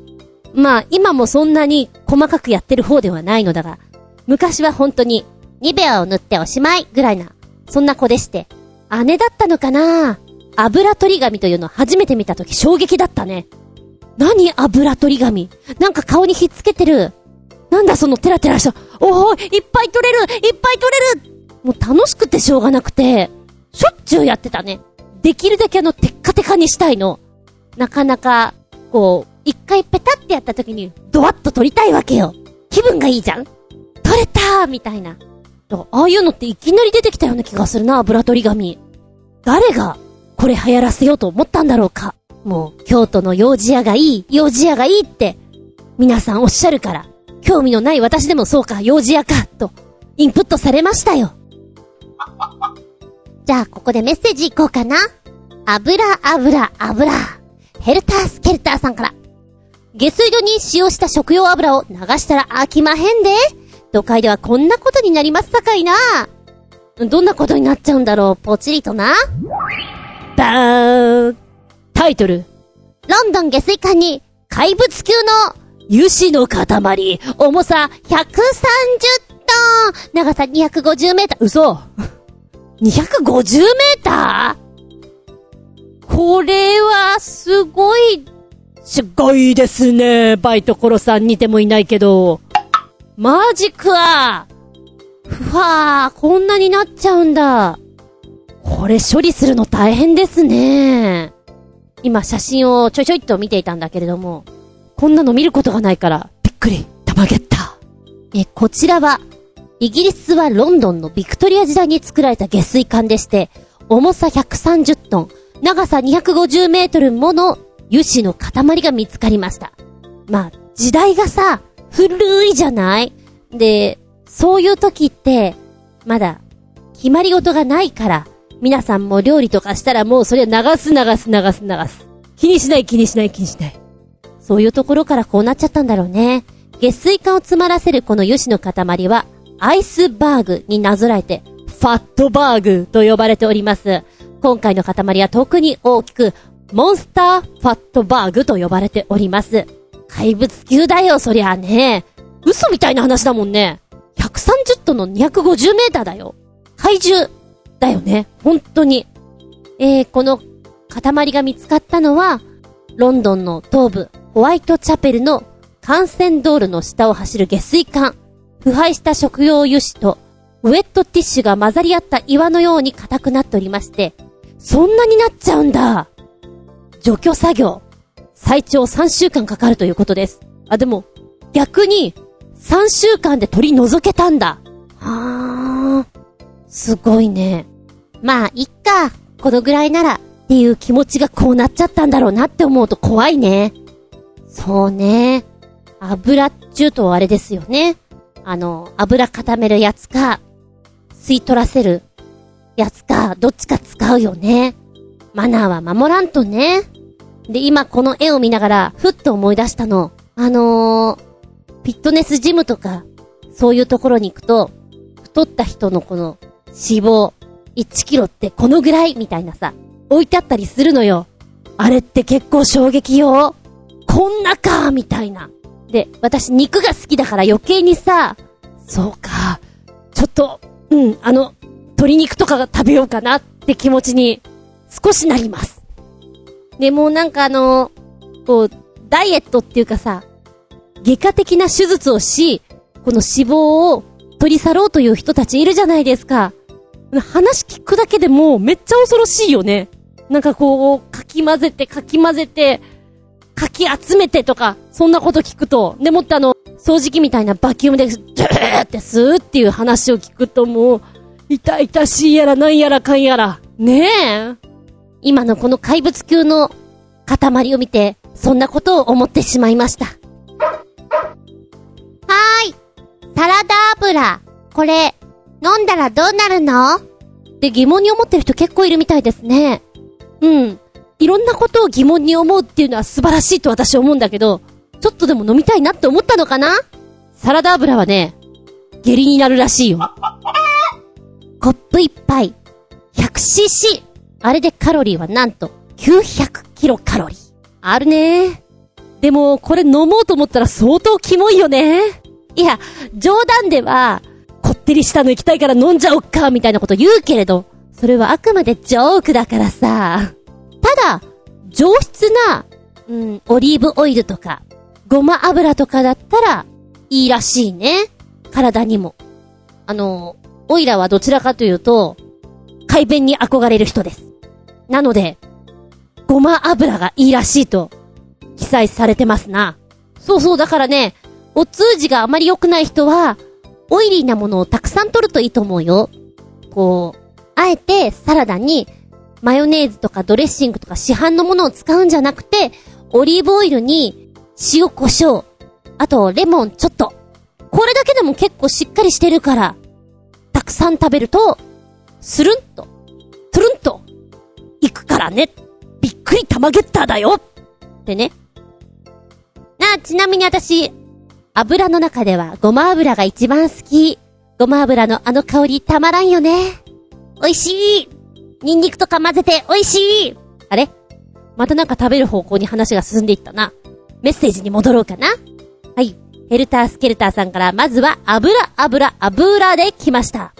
まあ今もそんなに細かくやってる方ではないのだが、昔は本当に、ニベアを塗っておしまいぐらいな、そんな子でして、姉だったのかな？油取り紙というのを初めて見たとき衝撃だったね。何油取り紙なんか顔にひっつけてる。なんだそのテラテラした。おーいっぱい取れるいっぱい取れるもう楽しくてしょうがなくて、しょっちゅうやってたね。できるだけあの、テッカテカにしたいの。なかなか、こう、一回ペタってやった時に、ドワッと取りたいわけよ。気分がいいじゃん取れたーみたいな。ああいうのっていきなり出てきたような気がするな、油取り紙。誰がこれ流行らせようと思ったんだろうか。もう、京都の幼児屋がいい、幼児屋がいいって、皆さんおっしゃるから、興味のない私でもそうか、幼児屋か、と、インプットされましたよ。じゃあ、ここでメッセージいこうかな。油、油、油。ヘルタースケルターさんから。下水道に使用した食用油を流したら飽きまへんで。都会ではこんなことになりますさかいな。どんなことになっちゃうんだろう、ぽちりとな。バーンタイトル。ロンドン下水管に怪物級の油脂の塊、重さ130トン、長さ250メーター。嘘 ?250 メーター？これは、すごい、すごいですね。バイトコロさん似てもいないけど。マジか。ふわー、こんなになっちゃうんだ。これ処理するの大変ですね。今写真をちょいちょいっと見ていたんだけれども、こんなの見ることがないから、びっくり、たまげった。え、こちらは、イギリスはロンドンのビクトリア時代に作られた下水管でして、重さ130トン、長さ250メートルもの油脂の塊が見つかりました。まあ、時代がさ、古いじゃない？で、そういう時って、まだ、決まり事がないから、皆さんも料理とかしたらもうそれは流す流す流す流す。気にしない気にしない気にしない。そういうところからこうなっちゃったんだろうね。下水管を詰まらせるこの油脂の塊は、アイスバーグになぞらえて、ファットバーグと呼ばれております。今回の塊は特に大きく、モンスターファットバーグと呼ばれております。怪物級だよ、そりゃあね。嘘みたいな話だもんね。130トンの250メーターだよ。怪獣だよね。本当に。えー、この塊が見つかったのは、ロンドンの東部、ホワイトチャペルの幹線道路の下を走る下水管。腐敗した食用油脂と、ウェットティッシュが混ざり合った岩のように硬くなっておりまして、そんなになっちゃうんだ。除去作業、最長3週間かかるということです。あ、でも、逆に、3週間で取り除けたんだ。はー。すごいね。まあ、いっか。このぐらいなら、っていう気持ちがこうなっちゃったんだろうなって思うと怖いね。そうね。油っちゅうとあれですよね。あの、油固めるやつか、吸い取らせるやつか、どっちか使うよね。マナーは守らんとね。で、今この絵を見ながら、ふっと思い出したの。あのー、フィットネスジムとか、そういうところに行くと、太った人のこの脂肪、1キロってこのぐらいみたいなさ、置いてあったりするのよ。あれって結構衝撃よ。こんなかみたいな。で、私肉が好きだから余計にさ、そうか、ちょっと、うん、あの、鶏肉とかが食べようかなって気持ちに少しなります。で、もうなんかあの、こう、ダイエットっていうかさ、外科的な手術をし、この脂肪を取り去ろうという人たちいるじゃないですか。話聞くだけでもめっちゃ恐ろしいよね。なんかこう、かき混ぜて、かき混ぜて、かき集めてとか、そんなこと聞くと、でもってあの、掃除機みたいなバキュームで、ドゥーって吸うっていう話を聞くともう、痛々しいやらなんやらかんやら。ねえ。今のこの怪物級の塊を見て、そんなことを思ってしまいました。はーい。サラダ油。これ、飲んだらどうなるの？って疑問に思ってる人結構いるみたいですね。うん。いろんなことを疑問に思うっていうのは素晴らしいと私は思うんだけど、ちょっとでも飲みたいなって思ったのかな？サラダ油はね、下痢になるらしいよ。コップ一杯、100cc。あれでカロリーはなんと、900キロカロリー。あるねでも、これ飲もうと思ったら相当キモいよね。いや、冗談では、こってりしたの行きたいから飲んじゃおっか、みたいなこと言うけれど、それはあくまでジョークだからさ。ただ、上質な、うん、オリーブオイルとか、ごま油とかだったら、いいらしいね。体にも。あの、オイラはどちらかというと、改便に憧れる人です。なので、ごま油がいいらしいと、記載されてますな。そうそう、だからね、お通じがあまり良くない人は、オイリーなものをたくさん取るといいと思うよ。こう、あえてサラダにマヨネーズとかドレッシングとか市販のものを使うんじゃなくて、オリーブオイルに塩胡椒、あとレモンちょっと。これだけでも結構しっかりしてるから、たくさん食べると、スルンと、トゥルンと、いくからね。びっくり玉ゲッターだよってね。なあ、ちなみに私、油の中ではごま油が一番好き。ごま油のあの香りたまらんよね。美味しいニンニクとか混ぜて美味しいあれ？またなんか食べる方向に話が進んでいったな。メッセージに戻ろうかな。はい。ヘルタースケルターさんからまずは油、油、油で来ました。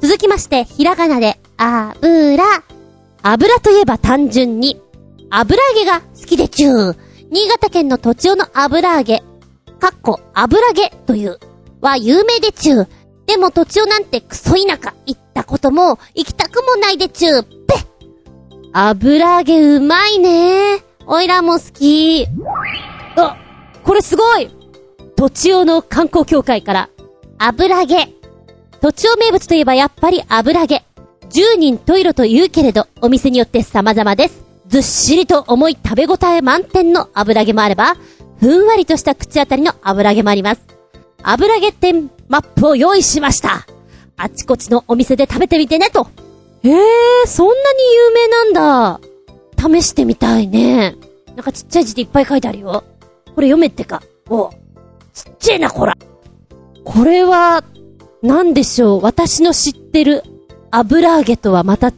続きまして、ひらがなで、油。油といえば単純に、油揚げが好きでちゅー。新潟県の土地の油揚げ、かっこ油揚げという、は有名でちゅー。でも土地なんてクソ田舎行ったことも行きたくもないでちゅー。ぺ油揚げうまいねおいらも好き。あ、これすごい土地尾の観光協会から、油揚げ。土地尾名物といえばやっぱり油揚げ。十人十色と言うけれど、お店によって様々です。ずっしりと重い食べ応え満点の油揚げもあれば、ふんわりとした口当たりの油揚げもあります。油揚げ店マップを用意しました。あちこちのお店で食べてみてねと。へえ、そんなに有名なんだ。試してみたいね。なんかちっちゃい字でいっぱい書いてあるよ。これ読めってか。おちっちゃいな、こら。これは、なんでしょう？私の知ってる油揚げとはまた違う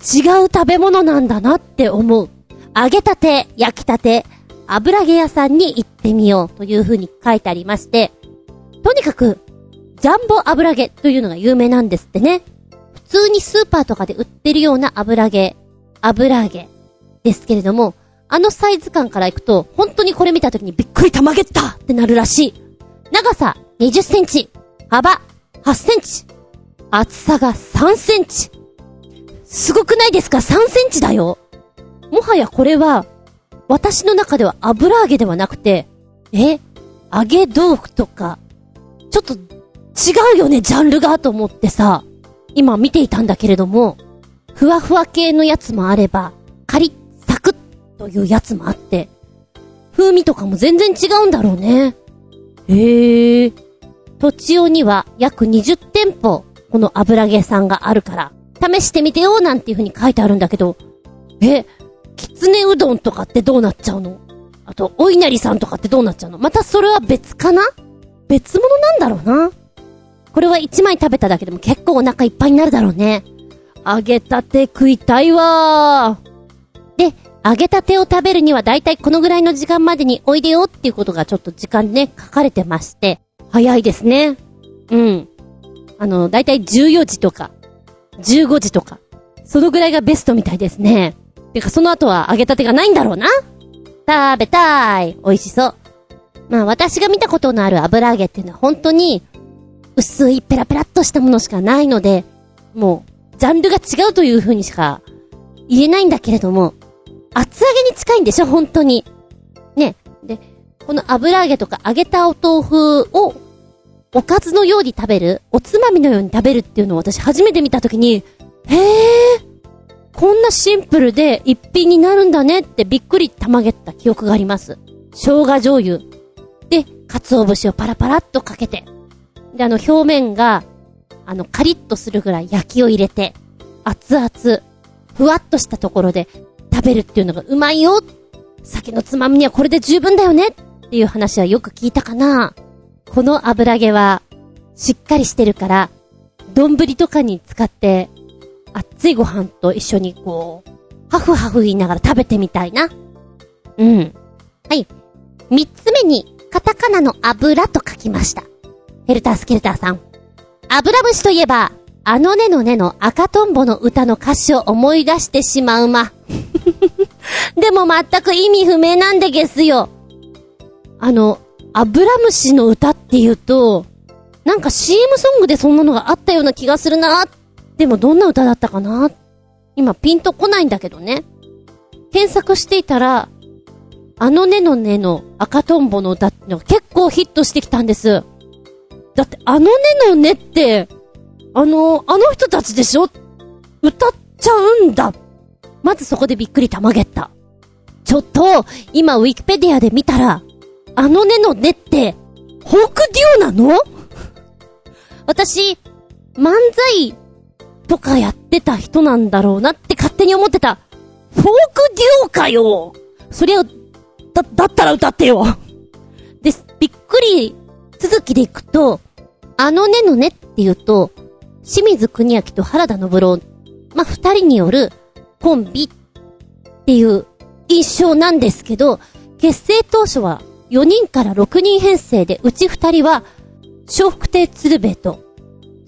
食べ物なんだなって思う。揚げたて、焼きたて、油揚げ屋さんに行ってみようという風に書いてありまして、とにかく、ジャンボ油揚げというのが有名なんですってね。普通にスーパーとかで売ってるような油揚げ、油揚げですけれども、あのサイズ感からいくと、本当にこれ見た時にびっくりたまげったってなるらしい。長さ20センチ、幅8センチ、厚さが3センチ。すごくないですか ?3 センチだよ。もはやこれは、私の中では油揚げではなくて、え？揚げ豆腐とか、ちょっと違うよね、ジャンルがと思ってさ、今見ていたんだけれども、ふわふわ系のやつもあれば、カリッ、サクッというやつもあって、風味とかも全然違うんだろうね。へえ。土地尾には約20店舗、この油揚げさんがあるから、試してみてよなんていう風に書いてあるんだけど、え、きつねうどんとかってどうなっちゃうの？あと、お稲荷さんとかってどうなっちゃうの？またそれは別かな？別物なんだろうな。これは1枚食べただけでも結構お腹いっぱいになるだろうね。揚げたて食いたいわーで、揚げたてを食べるにはだいたいこのぐらいの時間までにおいでよっていうことがちょっと時間ね、書かれてまして、早いですね。うん。あの、だいたい14時とか、15時とか、そのぐらいがベストみたいですね。てかその後は揚げたてがないんだろうな。食べたーい。美味しそう。まあ私が見たことのある油揚げっていうのは本当に、薄いペラペラっとしたものしかないので、もう、ジャンルが違うという風にしか言えないんだけれども、厚揚げに近いんでしょ本当に。ね。で、この油揚げとか揚げたお豆腐を、おかずのように食べる、おつまみのように食べるっていうのを私初めて見たときに、へー、こんなシンプルで一品になるんだねってびっくりたまげた記憶があります。生姜醤油。で、鰹節をパラパラっとかけて。で、あの表面が、あのカリッとするぐらい焼きを入れて、熱々、ふわっとしたところで食べるっていうのがうまいよ。酒のつまみにはこれで十分だよねっていう話はよく聞いたかな。この油揚げは、しっかりしてるから、丼とかに使って熱いご飯と一緒にこう、ハフハフ言いながら食べてみたいな。うん。はい。三つ目に、カタカナの油と書きました。ヘルタースケルターさん。油節といえば、あのねのねの赤とんぼの歌の歌詞を思い出してしまうま。でも全く意味不明なんでゲスよ。あの、油虫の歌って言うと、なんか CM ソングでそんなのがあったような気がするなでもどんな歌だったかな今ピンとこないんだけどね。検索していたら、あのねのねの赤とんぼの歌ってのが結構ヒットしてきたんです。だってあのねのねって、あの、あの人たちでしょ？歌っちゃうんだ。まずそこでびっくりたまげった。ちょっと、今ウィキペディアで見たら、あのねのねって、フォークデュオなの？私、漫才とかやってた人なんだろうなって勝手に思ってた。フォークデュオかよそりゃ、だ、だったら歌ってよで、びっくり続きでいくと、あのねのねって言うと、清水国明と原田信郎、まあ、二人によるコンビっていう印象なんですけど、結成当初は4人から6人編成で、うち2人は、笑福亭鶴瓶と、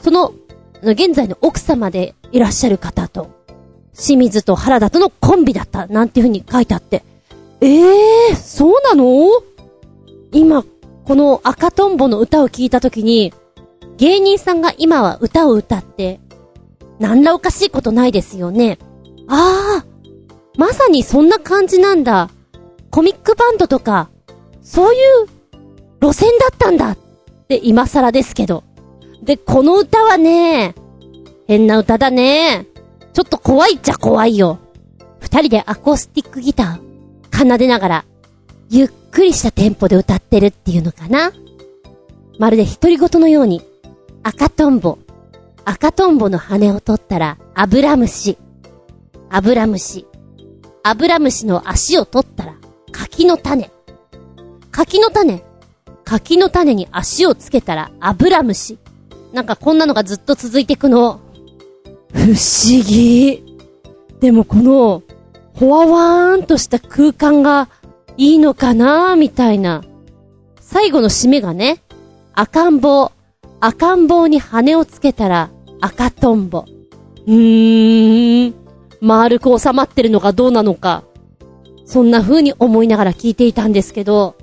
その現在の奥様でいらっしゃる方と、清水と原田とのコンビだった、なんていう風に書いてあって、ええー、そうなの？今、この赤とんぼの歌を聞いたときに、芸人さんが今は歌を歌って、なんらおかしいことないですよね。ああ、まさにそんな感じなんだ。コミックバンドとか、そういう路線だったんだって今更ですけど。で、この歌はね、変な歌だね。ちょっと怖いっちゃ怖いよ。二人でアコースティックギター、奏でながら、ゆっくりしたテンポで歌ってるっていうのかな。まるで独り言のように、赤とんぼ、赤とんぼの羽を取ったら、アブラムシ、アブラムシ、アブラムシの足を取ったら、柿の種、柿の種、柿の種に足をつけたら、アブラムシ。なんかこんなのがずっと続いていくの。不思議。でもこの、ほわわーんとした空間がいいのかなーみたいな。最後の締めがね、赤ん坊、赤ん坊に羽をつけたら赤とんぼ。うーん、丸く収まってるのかどうなのか。そんな風に思いながら聞いていたんですけど、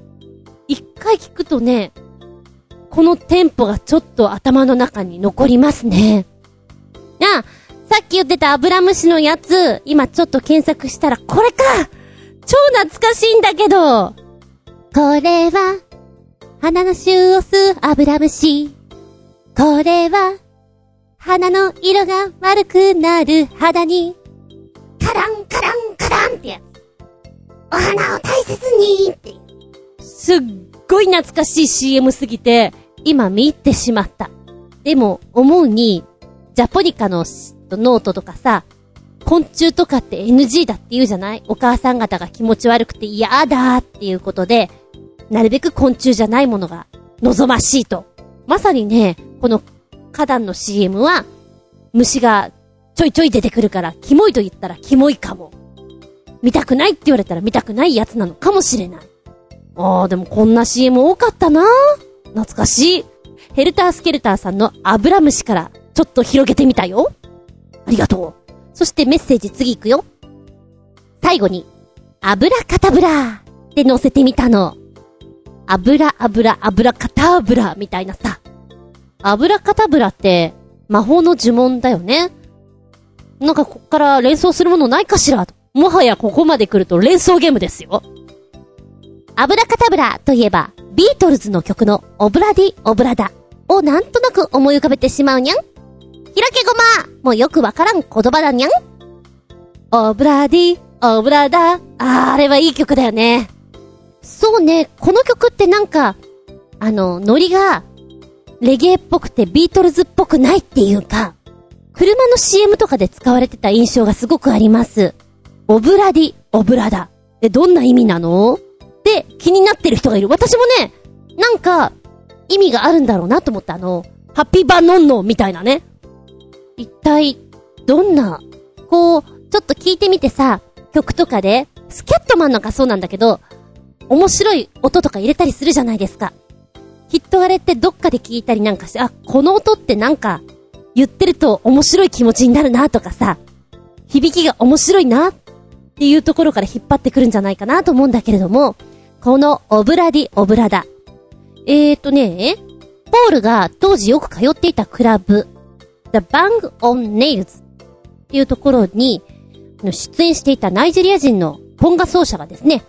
一回聞くとね、このテンポがちょっと頭の中に残りますね。あ、さっき言ってたアブラムシのやつ、今ちょっと検索したら、これか超懐かしいんだけどこれは、花の種を吸うアブラムシ。これは、花の色が悪くなる肌に、カランカランカランってやつ。お花を大切にってすっごい懐かしい CM すぎて、今見入ってしまった。でも、思うに、ジャポニカのノートとかさ、昆虫とかって NG だって言うじゃない？お母さん方が気持ち悪くて嫌だっていうことで、なるべく昆虫じゃないものが望ましいと。まさにね、この花壇の CM は、虫がちょいちょい出てくるから、キモいと言ったらキモいかも。見たくないって言われたら見たくないやつなのかもしれない。あー、でもこんな CM 多かったな懐かしい。ヘルタースケルターさんのアブラムシからちょっと広げてみたよ。ありがとう。そしてメッセージ次行くよ。最後に、アブラカタブラって載せてみたの。アブラアブラアブラカタブラみたいなさ。アブラカタブラって魔法の呪文だよね。なんかこっから連想するものないかしら？もはやここまで来ると連想ゲームですよ。アブラカタブラといえば、ビートルズの曲のオブラディ・オブラダをなんとなく思い浮かべてしまうにゃん。ひらけごまもうよくわからん言葉だにゃん。オブラディ・オブラダあー、あれはいい曲だよね。そうね、この曲ってなんか、あの、ノリが、レゲエっぽくてビートルズっぽくないっていうか、車の CM とかで使われてた印象がすごくあります。オブラディ・オブラダ。で、どんな意味なの？って気になってる人がいる。私もね、なんか、意味があるんだろうなと思った。あの、ハッピーバノンノみたいなね。一体、どんな、こう、ちょっと聞いてみてさ、曲とかで、スキャットマンなんかそうなんだけど、面白い音とか入れたりするじゃないですか。きっとあれってどっかで聞いたりなんかして、あ、この音ってなんか、言ってると面白い気持ちになるなとかさ、響きが面白いなっていうところから引っ張ってくるんじゃないかなと思うんだけれども、このオブラディ・オブラダ。えーとね、ポールが当時よく通っていたクラブ、The Bang on Nails っていうところに、出演していたナイジェリア人のポンガ奏者がですね、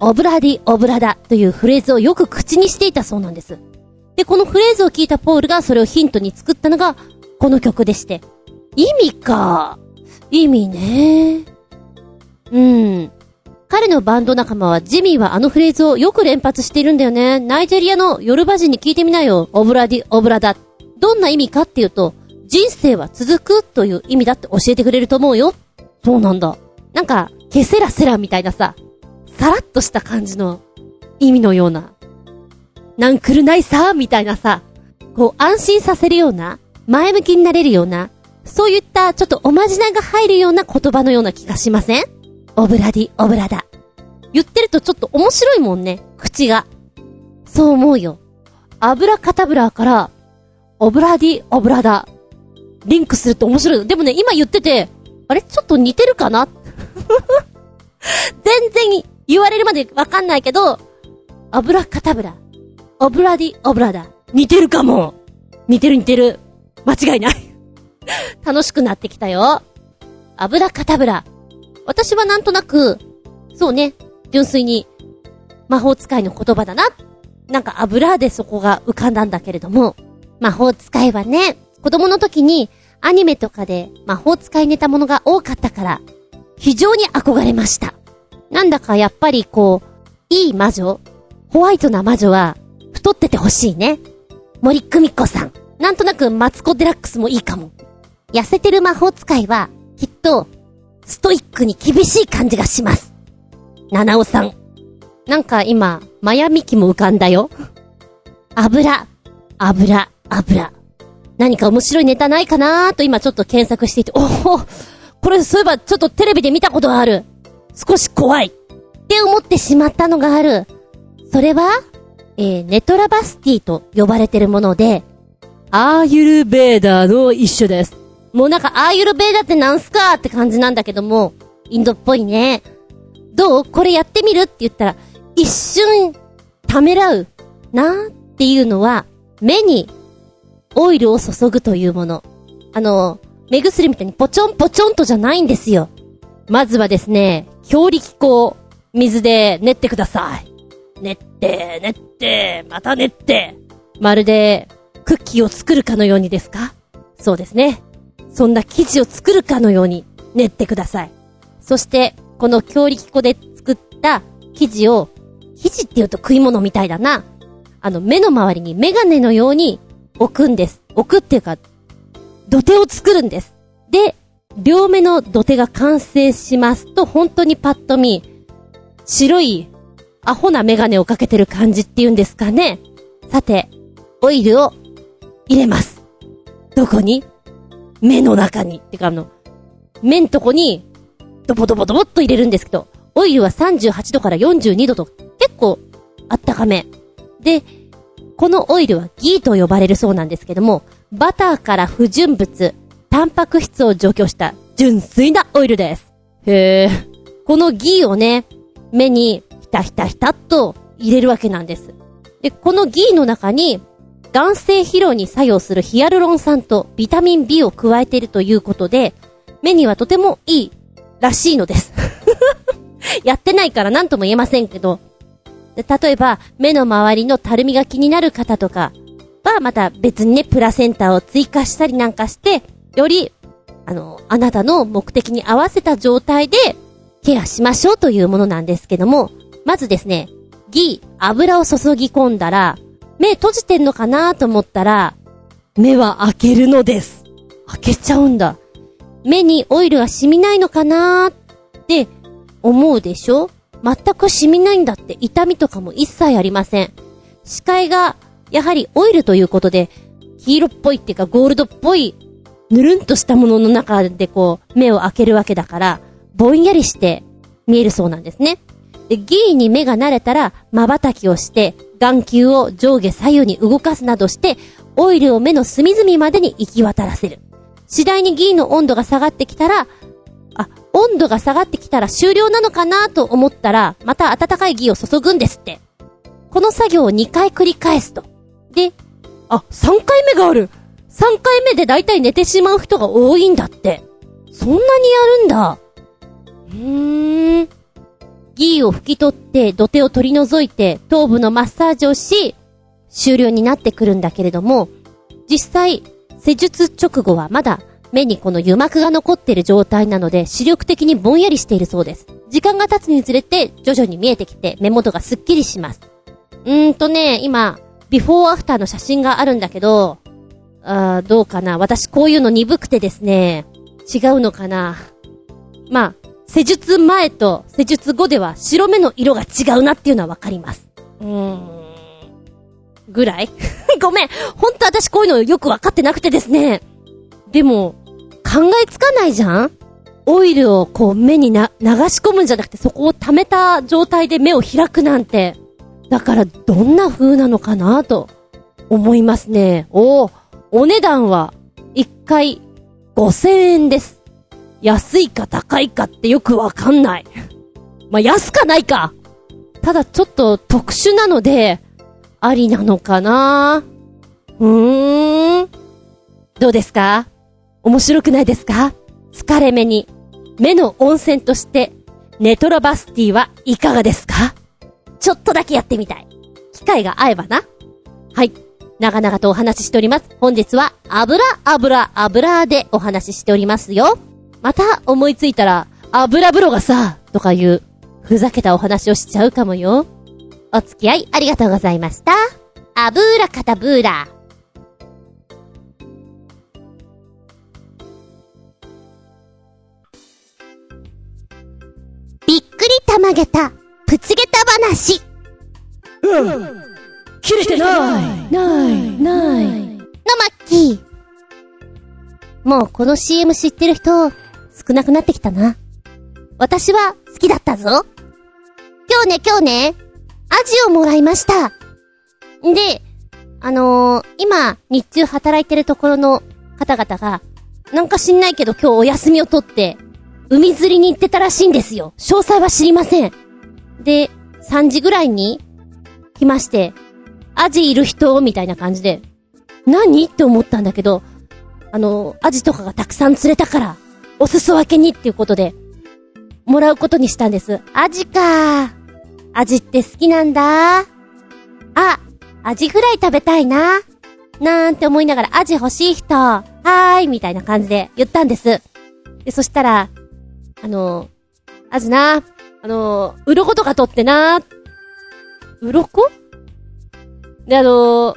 オブラディ・オブラダというフレーズをよく口にしていたそうなんです。で、このフレーズを聞いたポールがそれをヒントに作ったのが、この曲でして。意味か。意味ね。うん。彼のバンド仲間はジミーはあのフレーズをよく連発しているんだよね。ナイジェリアのヨルバ人に聞いてみなよ。オブラディ、オブラダ。どんな意味かっていうと、人生は続くという意味だって教えてくれると思うよ。そうなんだ。なんか、ケセラセラみたいなさ、さらっとした感じの意味のような。なんくるないさみたいなさ、こう安心させるような、前向きになれるような、そういったちょっとおまじないが入るような言葉のような気がしません？オブラディ、オブラダ。言ってるとちょっと面白いもんね、口が。そう思うよ。油カタブラから、オブラディ、オブラダ。リンクすると面白い。でもね、今言ってて、あれ？ちょっと似てるかな？全然言われるまでわかんないけど、アブラカタブラ。オブラディオブラダ。似てるかも。似てる似てる。間違いない。楽しくなってきたよ。アブラカタブラ。私はなんとなく、そうね、純粋に、魔法使いの言葉だな。なんか油でそこが浮かんだんだけれども、魔法使いはね、子供の時にアニメとかで魔法使いネタものが多かったから、非常に憧れました。なんだかやっぱりこう、いい魔女ホワイトな魔女は、太っててほしいね。森久美子さん。なんとなくマツコデラックスもいいかも。痩せてる魔法使いは、きっと、ストイックに厳しい感じがします。七尾さん。なんか今、マヤミキも浮かんだよ。油、油、油。何か面白いネタないかなーと今ちょっと検索していて、おおこれそういえばちょっとテレビで見たことがある。少し怖い。って思ってしまったのがある。それは、えー、ネトラバスティと呼ばれてるもので、アーユルベーダーの一種です。もうなんかアーユルベーダーってなんすかって感じなんだけども、インドっぽいね。どうこれやってみるって言ったら、一瞬、ためらう、なーっていうのは、目に、オイルを注ぐというもの。あの、目薬みたいにポチョンポチョンとじゃないんですよ。まずはですね、強力粉、水で練ってください。練って、練って、また練って。まるで、クッキーを作るかのようにですか？そうですね。そんな生地を作るかのように練ってください。そして、この強力粉で作った生地を、生地って言うと食い物みたいだな。あの、目の周りにメガネのように置くんです。置くっていうか、土手を作るんです。で、両目の土手が完成しますと、本当にパッと見、白い、アホなメガネをかけてる感じっていうんですかね。さて、オイルを入れます。どこに？目の中に。ってかあの、目んとこに、ドボドボドボっと入れるんですけど、オイルは38度から42度と、結構、あったかめ。で、このオイルはギーと呼ばれるそうなんですけども、バターから不純物、タンパク質を除去した純粋なオイルです。へえ。このギーをね、目にひたひたひたっと入れるわけなんです。で、このギーの中に、眼性疲労に作用するヒアルロン酸とビタミン B を加えているということで、目にはとてもいいらしいのです。やってないから何とも言えませんけど、例えば、目の周りのたるみが気になる方とかは、また別にね、プラセンタを追加したりなんかして、より、あの、あなたの目的に合わせた状態でケアしましょうというものなんですけども、まずですね、ギー、油を注ぎ込んだら、目閉じてんのかなと思ったら、目は開けるのです。開けちゃうんだ。目にオイルが染みないのかなって思うでしょ？全く染みないんだって痛みとかも一切ありません。視界がやはりオイルということで、黄色っぽいっていうかゴールドっぽいぬるんとしたものの中でこう、目を開けるわけだから、ぼんやりして見えるそうなんですね。で、ギーに目が慣れたら、瞬きをして、眼球を上下左右に動かすなどして、オイルを目の隅々までに行き渡らせる。次第にギーの温度が下がってきたら、あ、温度が下がってきたら終了なのかなと思ったら、また温かいギーを注ぐんですって。この作業を2回繰り返すと。で、あ、3回目がある3回目でだいたい寝てしまう人が多いんだって。そんなにやるんだ。うーん。ギーを拭き取って土手を取り除いて頭部のマッサージをし、終了になってくるんだけれども、実際、施術直後はまだ目にこの油膜が残っている状態なので視力的にぼんやりしているそうです。時間が経つにつれて徐々に見えてきて目元がスッキリします。うーんとね、今、ビフォーアフターの写真があるんだけど、あどうかな私こういうの鈍くてですね、違うのかなまあ、施術前と施術後では白目の色が違うなっていうのはわかります。うーん。ぐらい？ごめん。ほんと私こういうのよくわかってなくてですね。でも、考えつかないじゃん？オイルをこう目にな、流し込むんじゃなくてそこを溜めた状態で目を開くなんて。だからどんな風なのかなと思いますね。おー。お値段は、1回5000円です。安いか高いかってよくわかんない。まあ、安かないかただちょっと特殊なので、ありなのかなうーん。どうですか？面白くないですか？疲れ目に、目の温泉として、ネトラバスティはいかがですか？ちょっとだけやってみたい。機会が合えばな。はい。長々とお話ししております。本日は、油、油、油でお話ししておりますよ。また思いついたら、油風呂がさ、とかいう、ふざけたお話をしちゃうかもよ。お付き合いありがとうございました。アブーラカタブーラ。びっくりたまげた、プチゲタ話。うん。切れてないない、ない。のマッキー。もうこの CM 知ってる人、少なくなってきたな。私は好きだったぞ。今日ね、今日ね、アジをもらいました。んで、あのー、今、日中働いてるところの方々が、なんか知んないけど今日お休みを取って、海釣りに行ってたらしいんですよ。詳細は知りません。で、3時ぐらいに来まして、アジいる人みたいな感じで、何って思ったんだけど、あの、アジとかがたくさん釣れたから、お裾分けにっていうことで、もらうことにしたんです。アジかアジって好きなんだ。あ、アジフライ食べたいな。なんて思いながら、アジ欲しい人、はーい、みたいな感じで言ったんです。で、そしたら、あの、アジな、あの、鱗とか取ってな、鱗？で、あのー、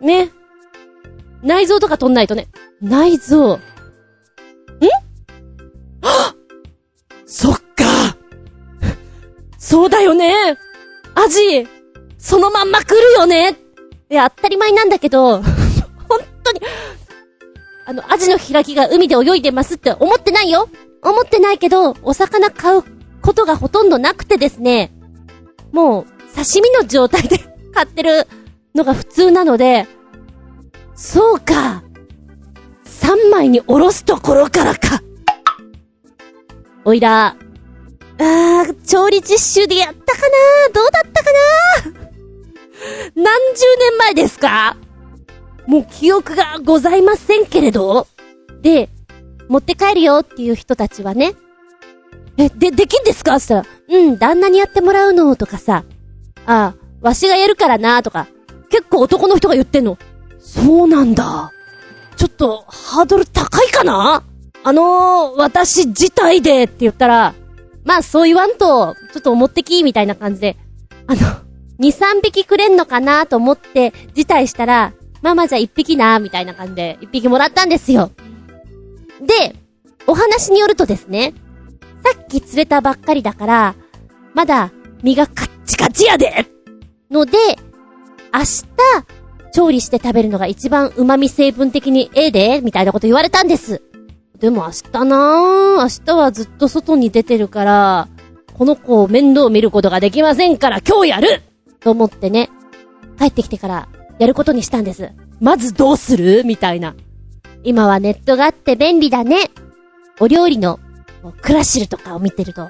ね。内臓とか取んないとね。内臓。ん？は そっか。そうだよね。アジそのまんま来るよね。いや、当たり前なんだけど、本当に、あの、アジの開きが海で泳いでますって思ってないよ。思ってないけど、お魚買うことがほとんどなくてですね、もう、刺身の状態で買ってるのが普通なので、そうか。3枚におろすところからか。おいら、あー、調理実習でやったかな？どうだったかな？何十年前ですか？もう記憶がございませんけれど。で、持って帰るよっていう人たちはね、え、で、できんですか？って言ったら、うん、旦那にやってもらうのとかさ、ああ、わしがやるからなとか、結構男の人が言ってんの。そうなんだ。ちょっと、ハードル高いかな？あのー、私自体でって言ったら、まあそう言わんと、ちょっと思ってき、みたいな感じで、あの、2、3匹くれんのかなと思って辞退したら、ママじゃあ1匹な、みたいな感じで1匹もらったんですよ。で、お話によるとですね、さっき釣れたばっかりだから、まだ身がカッチカチやでので、明日、調理して食べるのが一番旨味成分的にええで、みたいなこと言われたんです。でも明日なぁ、明日はずっと外に出てるから、この子を面倒見ることができませんから今日やると思ってね、帰ってきてからやることにしたんです。まずどうする？みたいな。今はネットがあって便利だね。お料理のクラシルとかを見てると、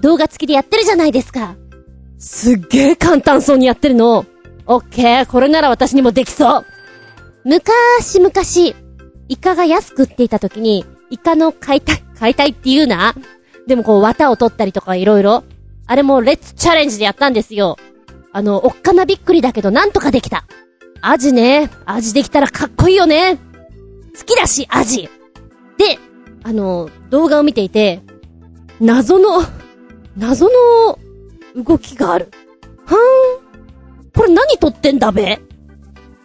動画付きでやってるじゃないですか。すっげえ簡単そうにやってるの。オッケー、これなら私にもできそう。むかーしむかし、イカが安く売っていた時に、イカの解体、解体って言うなでもこう、綿を取ったりとかいろいろ。あれもレッツチャレンジでやったんですよ。あの、おっかなびっくりだけどなんとかできた。アジね。アジできたらかっこいいよね。好きだし、アジ。で、あの、動画を見ていて、謎の、謎の動きがある。はーん。これ何撮ってんだべ？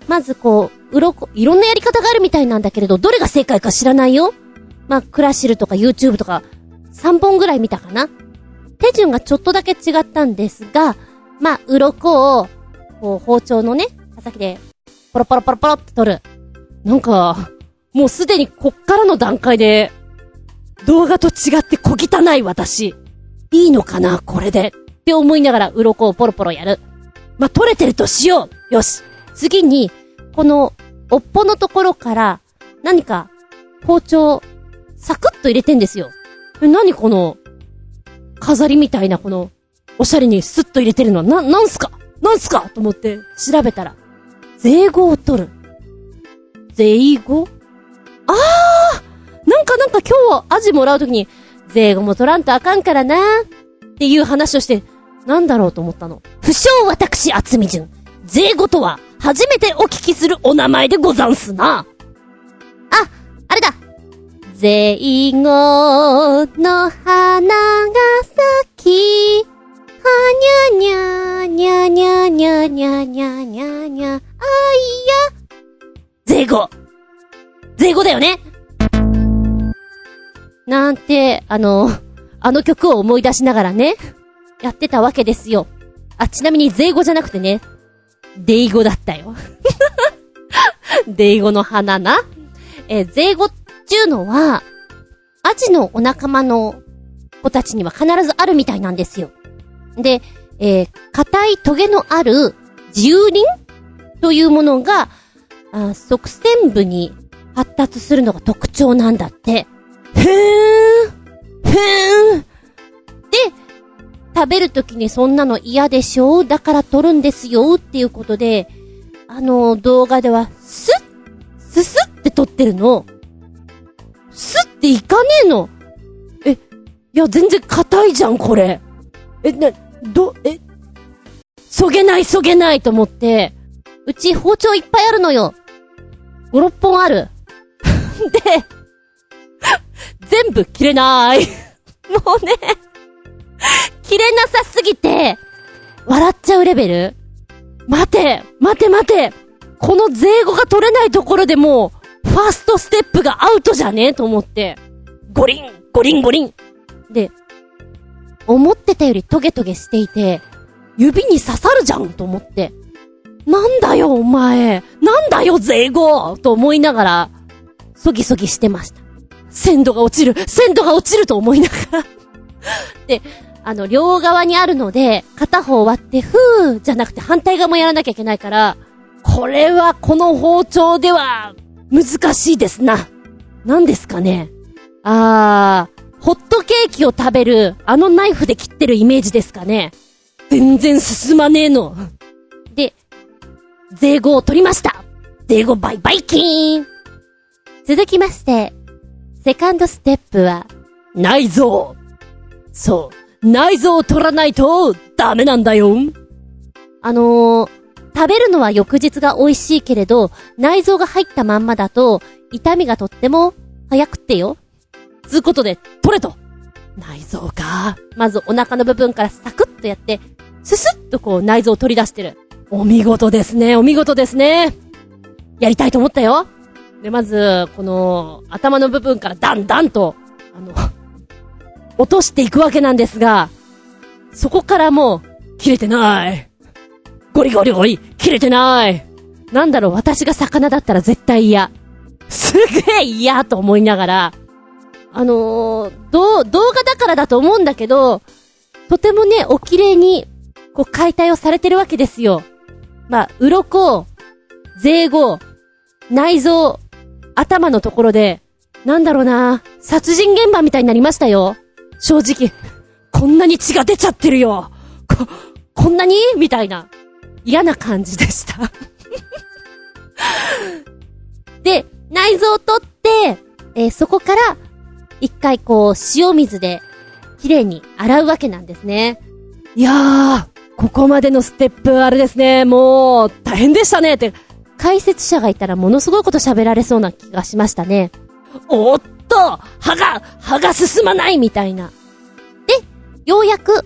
まずこう、うろこ、いろんなやり方があるみたいなんだけれど、どれが正解か知らないよ？まあ、クラシルとか YouTube とか、3本ぐらい見たかな？手順がちょっとだけ違ったんですが、まあ、鱗を、こう、包丁のね、刃先で、ポロポロポロポロって取る。なんか、もうすでにこっからの段階で、動画と違って小汚い私。いいのかなこれで。って思いながら、鱗をポロポロやる。まあ、取れてるとしよう。よし。次に、この、おっぽのところから、何か、包丁、サクッと入れてんですよ。え、何この、飾りみたいなこの、おしゃれにスッと入れてるのは、な、なんすか？なんすか？と思って調べたら、税語を取る。税語あー！なんかなんか今日アジもらうときに、税語も取らんとあかんからなっていう話をして、なんだろうと思ったの。不詳私、厚み順。税語とは、初めてお聞きするお名前でござんすな。あ、あれだ。税語の花が咲き、はにゃにゃにゃにゃにゃにゃにゃにゃ、あいや。税語税語だよねなんて、あの、あの曲を思い出しながらね、やってたわけですよ。あ、ちなみに税語じゃなくてね、デイ語だったよ。デイ語の花な。えー、税語っていうのは、アジのお仲間の子たちには必ずあるみたいなんですよ。で、えー、硬いトゲのある自由輪というものが、あ側線部に発達するのが特徴なんだって。へーん。へーん。食べるときにそんなの嫌でしょ？うだから取るんですよっていうことで、あの動画では、スッ、ススって取ってるの。スっていかねえの。え、いや全然硬いじゃん、これ。え、な、ど、え、そげないそげないと思って、うち包丁いっぱいあるのよ。5、6本ある。で、全部切れない。もうね、切れなさすぎて、笑っちゃうレベル？待て待て待てこの税語が取れないところでもう、ファーストステップがアウトじゃねえと思って、ゴリン、ゴリンゴリン。で、思ってたよりトゲトゲしていて、指に刺さるじゃんと思って。なんだよお前なんだよ税語と思いながら、そぎそぎしてました。鮮度が落ちる鮮度が落ちると思いながら で、あの、両側にあるので、片方割って、ふーじゃなくて反対側もやらなきゃいけないから、これはこの包丁では、難しいですな。何ですかね。あー、ホットケーキを食べる、あのナイフで切ってるイメージですかね。全然進まねえの。で、税後を取りました。税後バイバイキーン。続きまして、セカンドステップは、内臓。そう。内臓を取らないと、ダメなんだよ。あのー、食べるのは翌日が美味しいけれど、内臓が入ったまんまだと、痛みがとっても、早くってよ。つうことで、取れと。内臓か。まずお腹の部分からサクッとやって、ススッとこう内臓を取り出してる。お見事ですね、お見事ですね。やりたいと思ったよ。で、まず、この、頭の部分からダンダンと、あの、落としていくわけなんですが、そこからもう、切れてない。ゴリゴリゴリ、切れてない。なんだろう、私が魚だったら絶対嫌。すげえ嫌と思いながら、あのー、ど、動画だからだと思うんだけど、とてもね、お綺麗に、こう、解体をされてるわけですよ。まあ、鱗、税後、内臓、頭のところで、なんだろうな、殺人現場みたいになりましたよ。正直。こんなに血が出ちゃってるよ。こ、こんなに？みたいな。嫌な感じでした で、内臓を取って、えー、そこから、一回こう、塩水で、綺麗に洗うわけなんですね。いやー、ここまでのステップあれですね、もう、大変でしたねって、解説者がいたらものすごいこと喋られそうな気がしましたね。おっと歯が、歯が進まないみたいな。で、ようやく、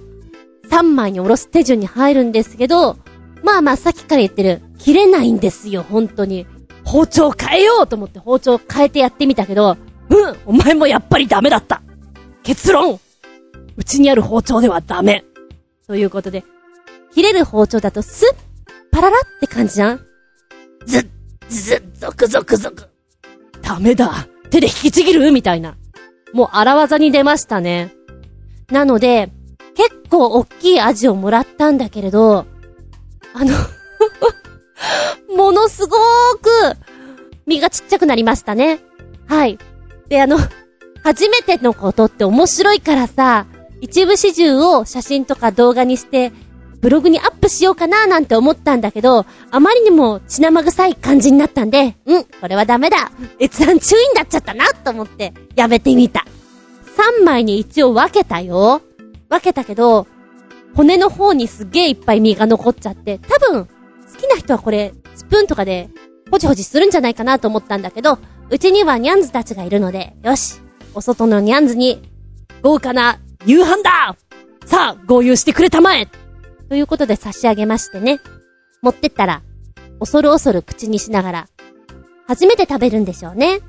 3枚におろす手順に入るんですけど、まあまあさっきから言ってる、切れないんですよ、本当に。包丁変えようと思って包丁変えてやってみたけど、うん、お前もやっぱりダメだった。結論うちにある包丁ではダメ。ということで、切れる包丁だとスッ、パララって感じじゃんずっ、ずっ、ゾクゾクゾク。ダメだ。手で引きちぎる？みたいな。もう荒技に出ましたね。なので、結構大きいアジをもらったんだけれど、あの ものすごーく、身がちっちゃくなりましたね。はい。で、あの、初めてのことって面白いからさ、一部始終を写真とか動画にして、ブログにアップしようかななんて思ったんだけど、あまりにも血生臭い感じになったんで、うん、これはダメだ。閲覧注意になっちゃったなと思って、やめてみた。3枚に一応分けたよ。分けたけど、骨の方にすげえいっぱい身が残っちゃって、多分、好きな人はこれ、スプーンとかで、ほじほじするんじゃないかなと思ったんだけど、うちにはニャンズたちがいるので、よし、お外のニャンズに、豪華な夕飯ださあ、合流してくれたまえということで差し上げましてね。持ってったら、恐る恐る口にしながら、初めて食べるんでしょうね。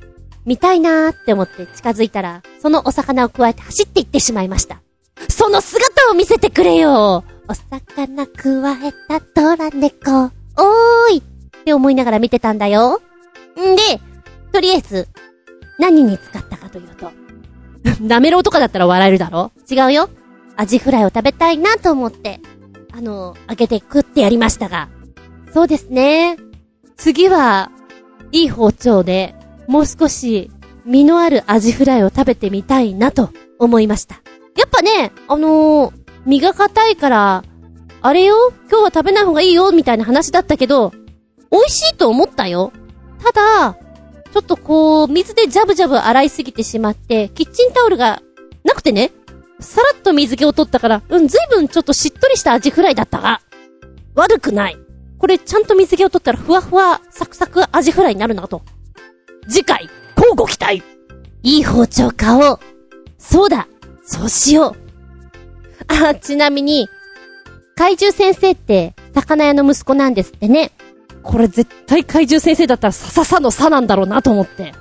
見たいなーって思って近づいたら、そのお魚を加えて走っていってしまいました。その姿を見せてくれよお魚加えたトラ猫、おーいって思いながら見てたんだよ。んで、とりあえず、何に使ったかというと、なめろうとかだったら笑えるだろ？違うよ。アジフライを食べたいなと思って、あの、開けて食ってやりましたが。そうですね。次は、いい包丁で、もう少し、身のあるアジフライを食べてみたいなと思いました。やっぱね、あのー身が硬いから、あれよ？今日は食べない方がいいよみたいな話だったけど、美味しいと思ったよ。ただ、ちょっとこう、水でジャブジャブ洗いすぎてしまって、キッチンタオルがなくてね、さらっと水気を取ったから、うん、ずいぶんちょっとしっとりしたアジフライだったが、悪くない。これちゃんと水気を取ったらふわふわ、サクサクアジフライになるなと。次回、交互期待いい包丁買おう。そうだ、そうしよう。あ、ちなみに、怪獣先生って、魚屋の息子なんですってね。これ絶対怪獣先生だったらさささのさなんだろうなと思って。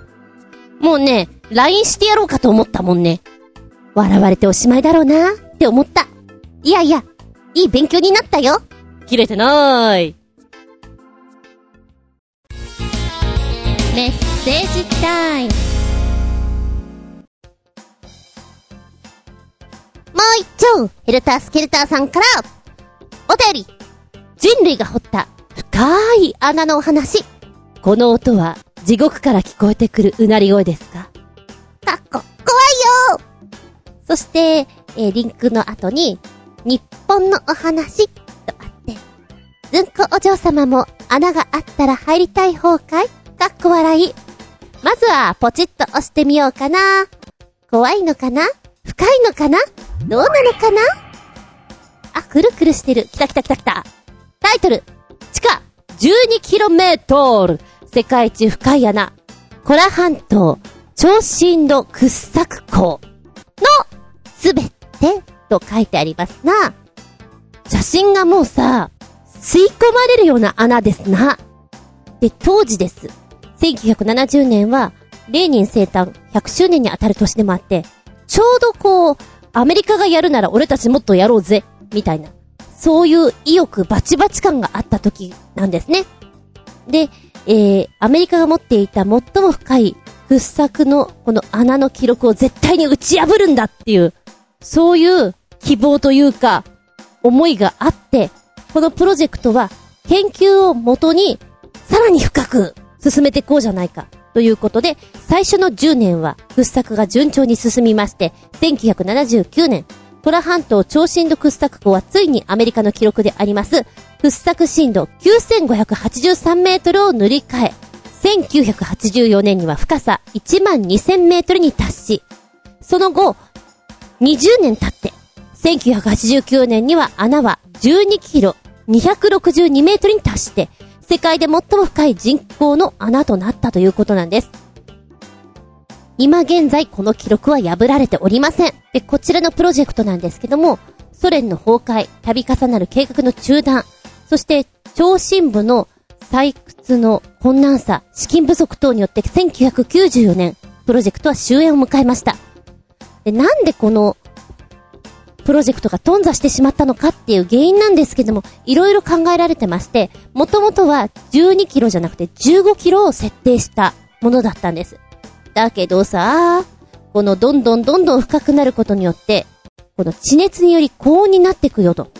もうね、LINE してやろうかと思ったもんね。笑われておしまいだろうなって思った。いやいや、いい勉強になったよ。切れてなーい。メッセージタイムもう一丁、ヘルタースケルターさんから、お便り、人類が掘った深い穴のお話。この音は地獄から聞こえてくるうなり声ですか？かっこ、怖いよそして、えーリンクの後に、日本のお話、とあって、ずんこお嬢様も穴があったら入りたい方かいかっこ笑い。まずは、ポチッと押してみようかな。怖いのかな？深いのかな？どうなのかな？あ、くるくるしてる。来た来た来た来た。タイトル、地下 12km! 世界一深い穴。コラ半島、超深度掘削港の。すべて、と書いてありますな。写真がもうさ、吸い込まれるような穴ですな。で、当時です。1970年は、レーニン生誕100周年に当たる年でもあって、ちょうどこう、アメリカがやるなら俺たちもっとやろうぜ、みたいな。そういう意欲バチバチ感があった時なんですね。で、えー、アメリカが持っていた最も深い掘削のこの穴の記録を絶対に打ち破るんだっていう、そういう希望というか、思いがあって、このプロジェクトは研究をもとにさらに深く進めていこうじゃないか。ということで、最初の10年は掘削が順調に進みまして、1979年、トラ半島超深度掘削港はついにアメリカの記録であります、掘削深度9583メートルを塗り替え、1984年には深さ1万2000メートルに達し、その後、20年経って、1989年には穴は12キロ262メートルに達して、世界で最も深い人口の穴となったということなんです。今現在この記録は破られておりません。で、こちらのプロジェクトなんですけども、ソ連の崩壊、度重なる計画の中断、そして超深部の採掘の困難さ、資金不足等によって1994年、プロジェクトは終焉を迎えました。で、なんでこの、プロジェクトが頓挫してしまったのかっていう原因なんですけども、いろいろ考えられてまして、もともとは12キロじゃなくて15キロを設定したものだったんです。だけどさ、このどんどんどんどん深くなることによって、この地熱により高温になってくよと。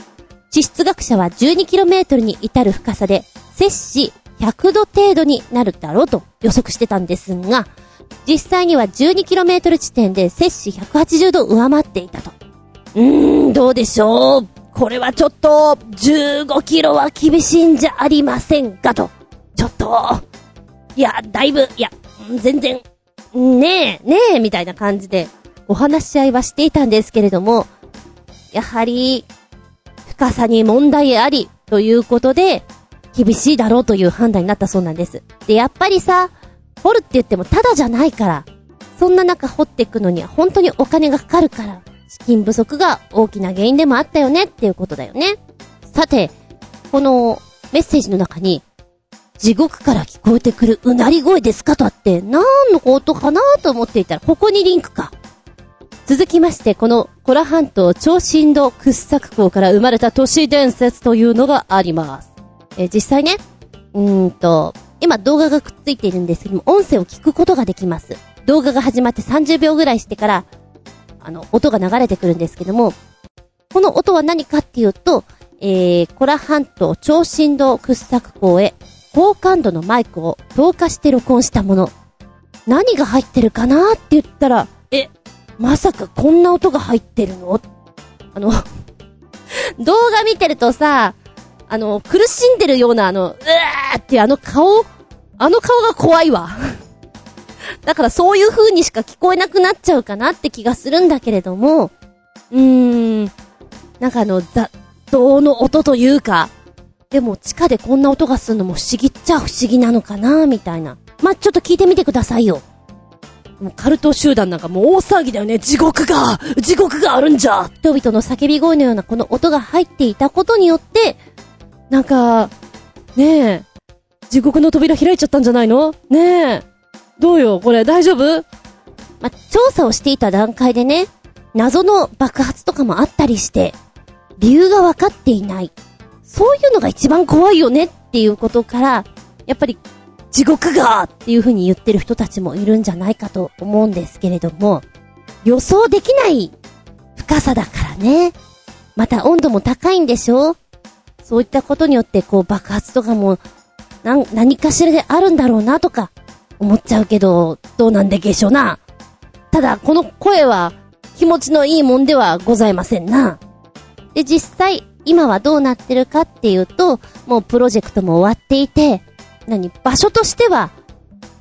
地質学者は 12km に至る深さで、摂氏100度程度になるだろうと予測してたんですが、実際には 12km 地点で摂氏180度上回っていたと。うーん、どうでしょう。これはちょっと、15キロは厳しいんじゃありませんかと。ちょっと、いや、だいぶ、いや、全然、ねえ、ねえ、みたいな感じで、お話し合いはしていたんですけれども、やはり、深さに問題あり、ということで、厳しいだろうという判断になったそうなんです。で、やっぱりさ、掘るって言ってもただじゃないから、そんな中掘っていくのには本当にお金がかかるから、資金不足が大きな原因でもあったよねっていうことだよね。さて、このメッセージの中に、地獄から聞こえてくるうなり声ですかとあって、何のことかなと思っていたら、ここにリンクか。続きまして、このコラ半島超深度掘削港から生まれた都市伝説というのがあります。え実際ね、うーんと、今動画がくっついているんですけども、音声を聞くことができます。動画が始まって30秒ぐらいしてから、あの、音が流れてくるんですけども、この音は何かっていうと、えー、コラ半島超深度掘削港へ高感度のマイクを投下して録音したもの。何が入ってるかなって言ったら、え、まさかこんな音が入ってるの？あの、動画見てるとさ、あの、苦しんでるようなあの、うわーっていうあの顔、あの顔が怖いわ。だからそういう風にしか聞こえなくなっちゃうかなって気がするんだけれども、うーん、なんかあの、雑踏の音というか、でも地下でこんな音がするのも不思議っちゃ不思議なのかなみたいな。まあ、ちょっと聞いてみてくださいよ。もうカルト集団なんかもう大騒ぎだよね。地獄が地獄があるんじゃ人々の叫び声のようなこの音が入っていたことによって、なんか、ねえ、地獄の扉開いちゃったんじゃないの？ねえ。どうよ？これ大丈夫？ま、調査をしていた段階でね、謎の爆発とかもあったりして、理由が分かっていない。そういうのが一番怖いよね？っていうことから、やっぱり、地獄がっていう風に言ってる人たちもいるんじゃないかと思うんですけれども、予想できない深さだからね。また温度も高いんでしょ？そういったことによってこう爆発とかも、なん、何かしらであるんだろうなとか、思っちゃうけど、どうなんでげしょうな。ただ、この声は、気持ちのいいもんではございませんな。で、実際、今はどうなってるかっていうと、もうプロジェクトも終わっていて、何、場所としては、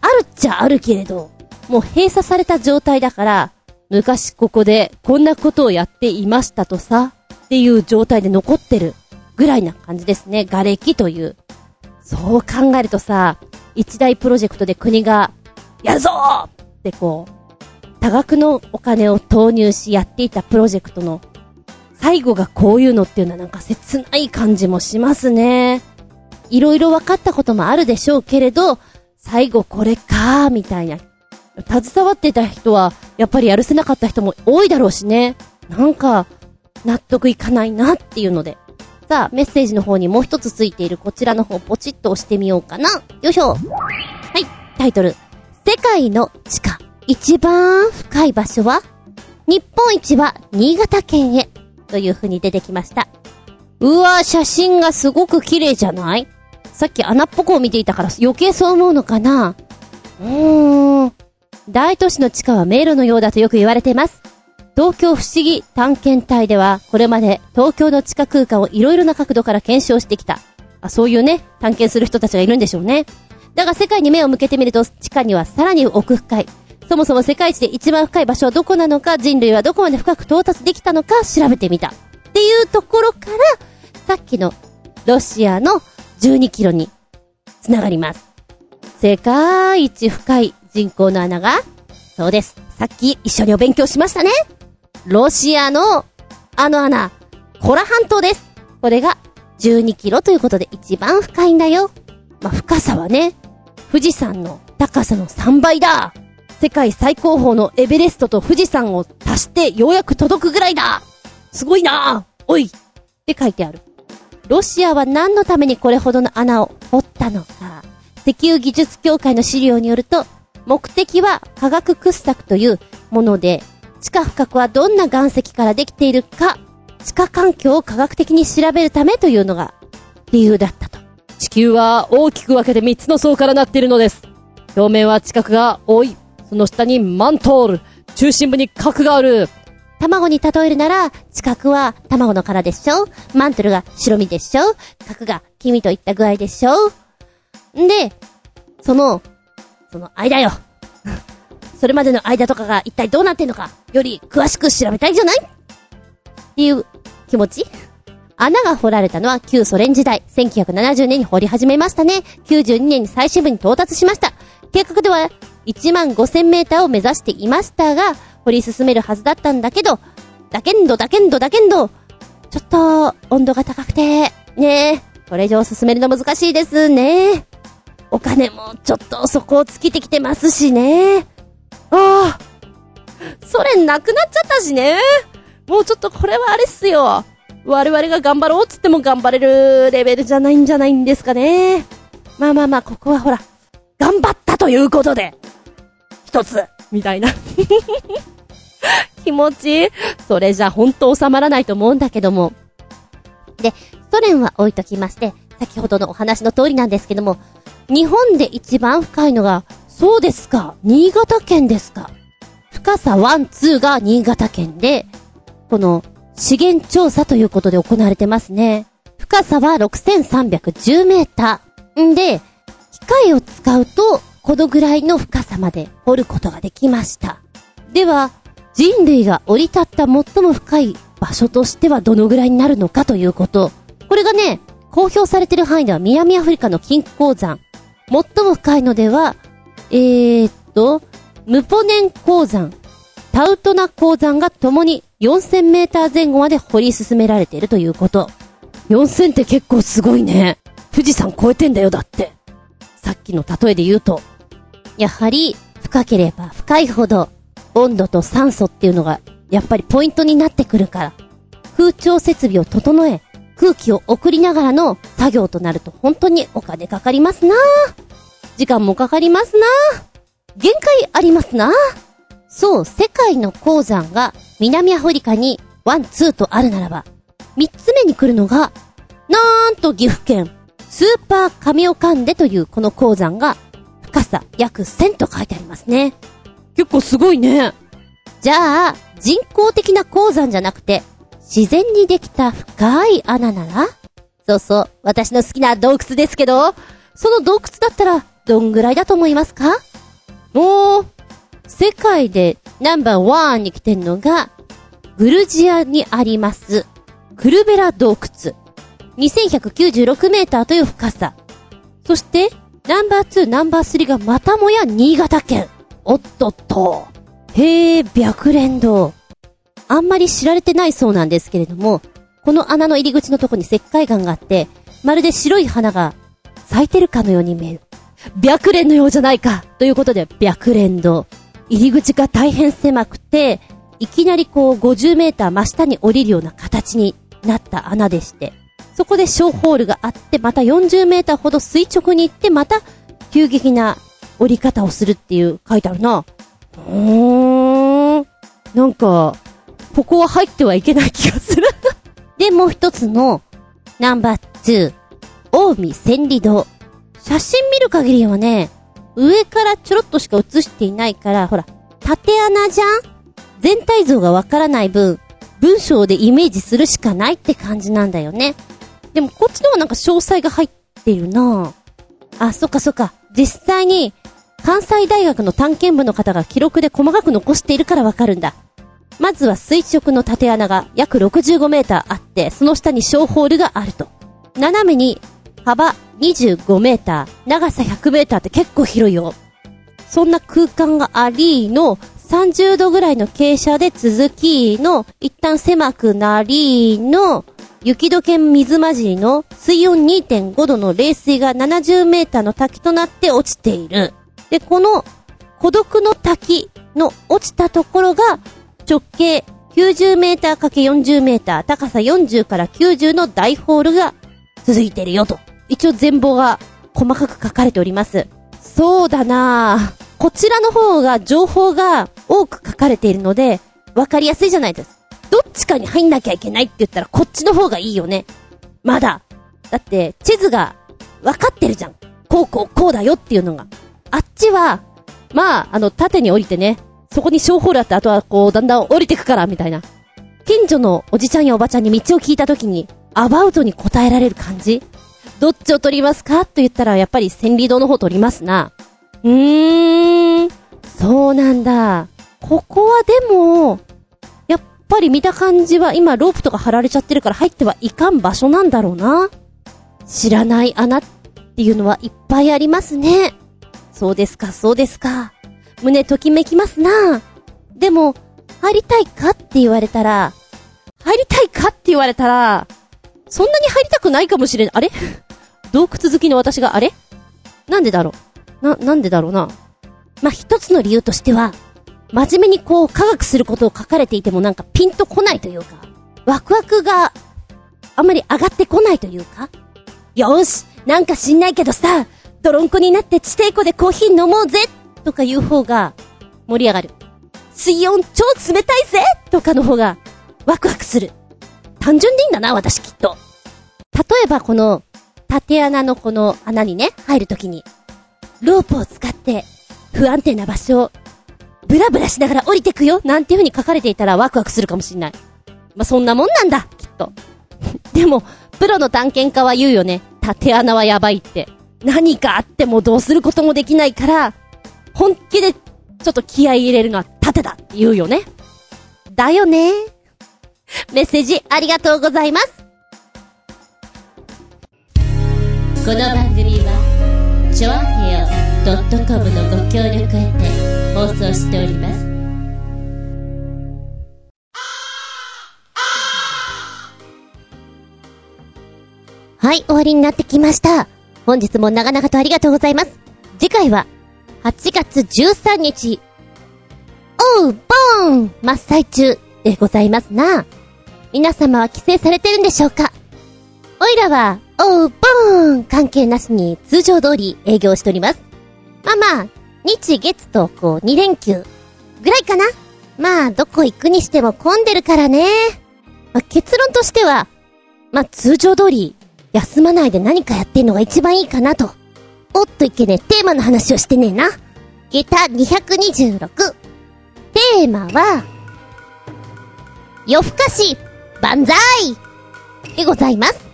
あるっちゃあるけれど、もう閉鎖された状態だから、昔ここでこんなことをやっていましたとさ、っていう状態で残ってるぐらいな感じですね。瓦礫という。そう考えるとさ、一大プロジェクトで国が、やるぞってこう、多額のお金を投入しやっていたプロジェクトの最後がこういうのっていうのはなんか切ない感じもしますね。いろいろ分かったこともあるでしょうけれど、最後これかーみたいな。携わってた人は、やっぱりやるせなかった人も多いだろうしね。なんか、納得いかないなっていうので。さあ、メッセージの方にもう一つついているこちらの方ポチッと押してみようかな。よいしょ。はい、タイトル。世界の地下、一番深い場所は？日本一は新潟県へ。という風に出てきました。うわー、写真がすごく綺麗じゃない？さっき穴っぽくを見ていたから余計そう思うのかな？うーん。大都市の地下は迷路のようだとよく言われてます。東京不思議探検隊では、これまで東京の地下空間をいろいろな角度から検証してきた。あ、そういうね、探検する人たちがいるんでしょうね。だが世界に目を向けてみると、地下にはさらに奥深い。そもそも世界一で一番深い場所はどこなのか、人類はどこまで深く到達できたのか調べてみた。っていうところから、さっきのロシアの12キロに繋がります。世界一深い人口の穴が、そうです。さっき一緒にお勉強しましたね。ロシアのあの穴、コラ半島です。これが12キロということで一番深いんだよ。まあ、深さはね、富士山の高さの3倍だ。世界最高峰のエベレストと富士山を足してようやく届くぐらいだすごいなおいって書いてある。ロシアは何のためにこれほどの穴を掘ったのか。石油技術協会の資料によると、目的は科学掘削というもので、地下深くはどんな岩石からできているか、地下環境を科学的に調べるためというのが理由だったと。地球は大きく分けて3つの層からなっているのです。表面は地殻が多い。その下にマントール。中心部に核がある。卵に例えるなら、四角は卵の殻でしょマントルが白身でしょ角が黄身といった具合でしょんで、その、その間よ。それまでの間とかが一体どうなってんのか、より詳しく調べたいじゃない？っていう気持ち？穴が掘られたのは旧ソ連時代、1970年に掘り始めましたね。92年に最終部に到達しました。計画では1万5000メーターを目指していましたが、掘り進めるはずだったんだけど、だけんどだけんどだけんど、ちょっと温度が高くて、ねえ、これ以上進めるの難しいですね。お金もちょっとそこを尽きてきてますしね。ああ、ソ連なくなっちゃったしね。もうちょっとこれはあれっすよ。我々が頑張ろうっつっても頑張れるレベルじゃないんじゃないんですかね。まあまあまあ、ここはほら、頑張ったということで、一つ、みたいな。気持ちいいそれじゃほんと収まらないと思うんだけども。で、ソ連は置いときまして、先ほどのお話の通りなんですけども、日本で一番深いのが、そうですか、新潟県ですか。深さ1、2が新潟県で、この資源調査ということで行われてますね。深さは6310メーター。んで、機械を使うと、このぐらいの深さまで掘ることができました。では、人類が降り立った最も深い場所としてはどのぐらいになるのかということ。これがね、公表されてる範囲では南アフリカの金鉱山。最も深いのでは、えーっと、ムポネン鉱山、タウトナ鉱山が共に4000メーター前後まで掘り進められているということ。4000って結構すごいね。富士山超えてんだよ、だって。さっきの例えで言うと。やはり、深ければ深いほど、温度と酸素っていうのが、やっぱりポイントになってくるから。空調設備を整え、空気を送りながらの作業となると本当にお金かかりますな時間もかかりますな限界ありますなそう、世界の鉱山が南アフリカに one、two とあるならば、三つ目に来るのが、なんと岐阜県、スーパーカミオカンデというこの鉱山が、深さ約1000と書いてありますね。結構すごいね。じゃあ、人工的な鉱山じゃなくて、自然にできた深い穴なら？そうそう、私の好きな洞窟ですけど、その洞窟だったら、どんぐらいだと思いますか？もう、世界でナンバーワンに来てんのが、グルジアにあります、クルベラ洞窟。2196メーターという深さ。そして、ナンバー2、ナンバー3がまたもや新潟県。おっとっと。へえ、白蓮堂。あんまり知られてないそうなんですけれども、この穴の入り口のとこに石灰岩があって、まるで白い花が咲いてるかのように見える。白蓮のようじゃないかということで、白蓮堂。入り口が大変狭くて、いきなりこう50メーター真下に降りるような形になった穴でして、そこで小ホールがあって、また40メーターほど垂直に行って、また急激な降り方をするっていう書いてあるな。うーん。なんか、ここは入ってはいけない気がする。で、もう一つの、ナンバー2、近江千里堂。写真見る限りはね、上からちょろっとしか映していないから、ほら、縦穴じゃん？全体像がわからない分、文章でイメージするしかないって感じなんだよね。でもこっちの方なんか詳細が入ってるなぁ。あ、そっかそっか。実際に、関西大学の探検部の方が記録で細かく残しているからわかるんだ。まずは垂直の縦穴が約65メーターあって、その下に小ホールがあると。斜めに幅25メーター、長さ100メーターって結構広いよ。そんな空間がありの、30度ぐらいの傾斜で続きの、一旦狭くなりの、雪解け水混じりの水温2.5度の冷水が70メーターの滝となって落ちている。で、この孤独の滝の落ちたところが直径90メーター ×40 メーター、高さ40から90の大ホールが続いてるよと。一応全貌が細かく書かれております。そうだなぁ。こちらの方が情報が多く書かれているので、わかりやすいじゃないですか。どっちかに入んなきゃいけないって言ったらこっちの方がいいよね。まだ。だって、地図が分かってるじゃん。こうこうこうだよっていうのが。あっちは、まあ、あの、縦に降りてね、そこに小ホールあって、あとはこう、だんだん降りてくから、みたいな。近所のおじちゃんやおばちゃんに道を聞いたときに、アバウトに答えられる感じどっちを取りますか？と言ったら、やっぱり千里堂の方取りますな。うーん、そうなんだ。ここはでも、やっぱり見た感じは今ロープとか張られちゃってるから入ってはいかん場所なんだろうな。知らない穴っていうのはいっぱいありますね。そうですか、そうですか。胸ときめきますな。でも、入りたいかって言われたら、入りたいかって言われたら、そんなに入りたくないかもしれない。あれ？洞窟好きの私があれ？なんでだろう？な、なんでだろうな？まあ、一つの理由としては、真面目にこう科学することを書かれていてもなんかピンとこないというか、ワクワクがあんまり上がってこないというか、よーし、なんか知んないけどさ、泥んこになって地底湖でコーヒー飲もうぜとかいう方が盛り上がる。水温超冷たいぜとかの方がワクワクする。単純でいいんだな、私きっと。例えばこの縦穴のこの穴にね、入るときに、ロープを使って不安定な場所をブラブラしながら降りてくよなんていう風に書かれていたらワクワクするかもしんない。まあ、そんなもんなんだ、きっと。でも、プロの探検家は言うよね。縦穴はやばいって。何かあってもどうすることもできないから、本気でちょっと気合い入れるのは縦だって言うよね。だよね。メッセージありがとうございます。この番組は、ちょあへよ .com のご協力へて放送しております。はい、終わりになってきました。本日も長々とありがとうございます。次回は、8月13日、おう、ボーン真っ最中でございますな。皆様は帰省されてるんでしょうか？おいらは、おう、ボーン関係なしに通常通り営業しております。まあまあ、日月とこう2連休ぐらいかなまあ、どこ行くにしても混んでるからね。まあ、結論としては、まあ、通常通り休まないで何かやってんのが一番いいかなと。おっといけねテーマの話をしてねえな。下駄226。テーマは、夜更かし、万歳でございます。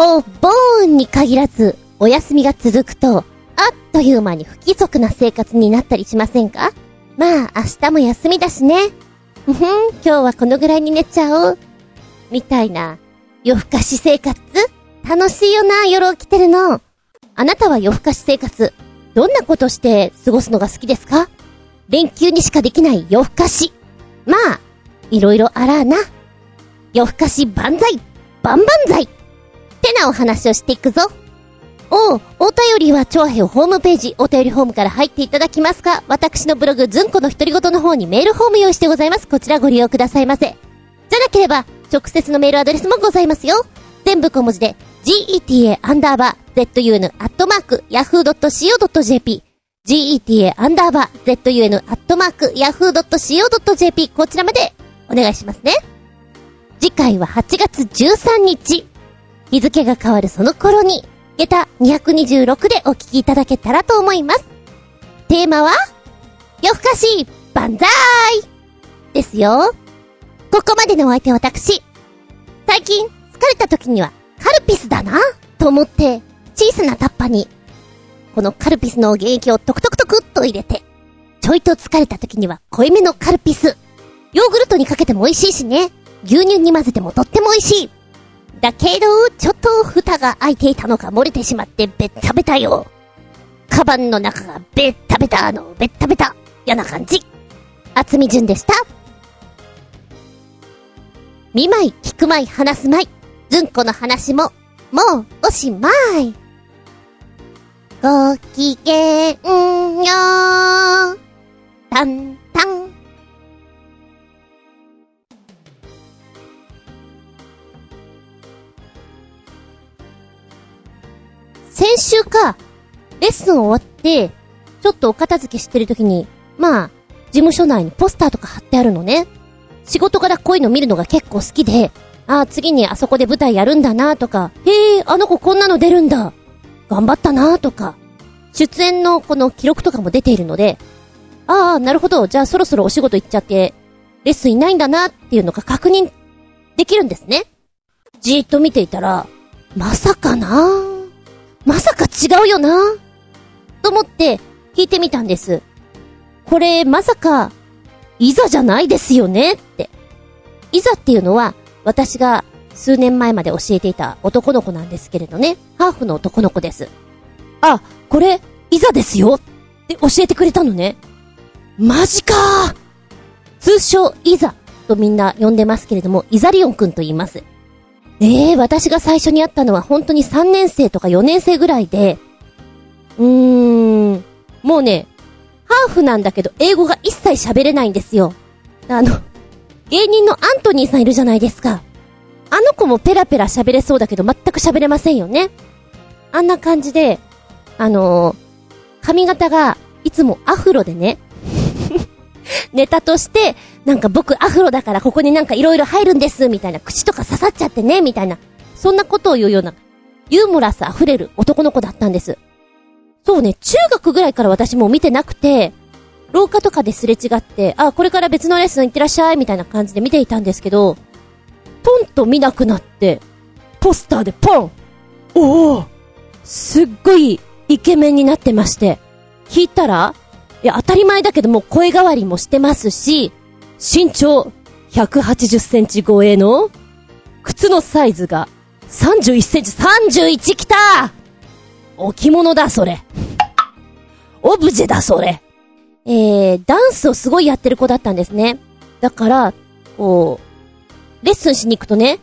お盆に限らず、お休みが続くと、あっという間に不規則な生活になったりしませんか？まあ、明日も休みだしね。ふふん、今日はこのぐらいに寝ちゃおう。みたいな、夜更かし生活？楽しいよな、夜起きてるの。あなたは夜更かし生活、どんなことして過ごすのが好きですか？連休にしかできない夜更かし。まあ、いろいろあらあな。夜更かし万歳万々歳ってなお話をしていくぞ。おう、お便りは超平ホームページ、お便りホームから入っていただきますか私のブログ、ずんこの独り言の方にメールフォーム用意してございます。こちらご利用くださいませ。じゃなければ、直接のメールアドレスもございますよ。全部小文字で、geta アンダーバー zun アットマーク yahoo.co.jp geta アンダーバー zun アットマーク yahoo.co.jp こちらまでお願いしますね。次回は8月13日。日付が変わるその頃に、下駄226でお聞きいただけたらと思います。テーマは、夜更かし、万歳ですよ。ここまでのお相手は私。最近、疲れた時には、カルピスだなと思って、小さなタッパに、このカルピスの原液をトクトクトクっと入れて、ちょいと疲れた時には濃いめのカルピス。ヨーグルトにかけても美味しいしね。牛乳に混ぜてもとっても美味しい。だけど、ちょっと蓋が開いていたのか漏れてしまってべったべたよ。カバンの中がべったべたの、べったべた。嫌な感じ。厚み順でした。見舞い、聞く舞い、話す舞い。ずんこの話も、もう、おしまい。ごきげんよー。たん。先週か、レッスン終わって、ちょっとお片付けしてるときに、まあ、事務所内にポスターとか貼ってあるのね。仕事からこういうの見るのが結構好きで、ああ、次にあそこで舞台やるんだなとか、へえ、あの子こんなの出るんだ。頑張ったなとか、出演のこの記録とかも出ているので、ああ、なるほど。じゃあそろそろお仕事行っちゃって、レッスンいないんだなっていうのが確認できるんですね。じーっと見ていたら、まさかなまさか違うよな？と思って聞いてみたんです。これ、まさか、いざじゃないですよね？って。いざっていうのは、私が数年前まで教えていた男の子なんですけれどね。ハーフの男の子です。あ、これ、いざですよって教えてくれたのね。マジかー通称、いざとみんな呼んでますけれども、イザリオンくんと言います。ええー、私が最初に会ったのは本当に3年生とか4年生ぐらいで、うーん、もうね、ハーフなんだけど、英語が一切喋れないんですよ。あの、芸人のアントニーさんいるじゃないですか。あの子もペラペラ喋れそうだけど全く喋れませんよね。あんな感じで、あのー髪型がいつもアフロでね、ネタとして、なんか僕アフロだからここになんか色々入るんです、みたいな、口とか刺さっちゃってね、みたいな、そんなことを言うような、ユーモラス溢れる男の子だったんです。そうね、中学ぐらいから私も見てなくて、廊下とかですれ違って、あ、これから別のレッスン行ってらっしゃい、みたいな感じで見ていたんですけど、トンと見なくなって、ポスターでポン。おおすっごいイケメンになってまして、聞いたら、いや、当たり前だけども声変わりもしてますし、身長180センチ超えの、靴のサイズが31センチ、31きた置物だ、それ。オブジェだ、それ。えー、ダンスをすごいやってる子だったんですね。だから、こう、レッスンしに行くとね、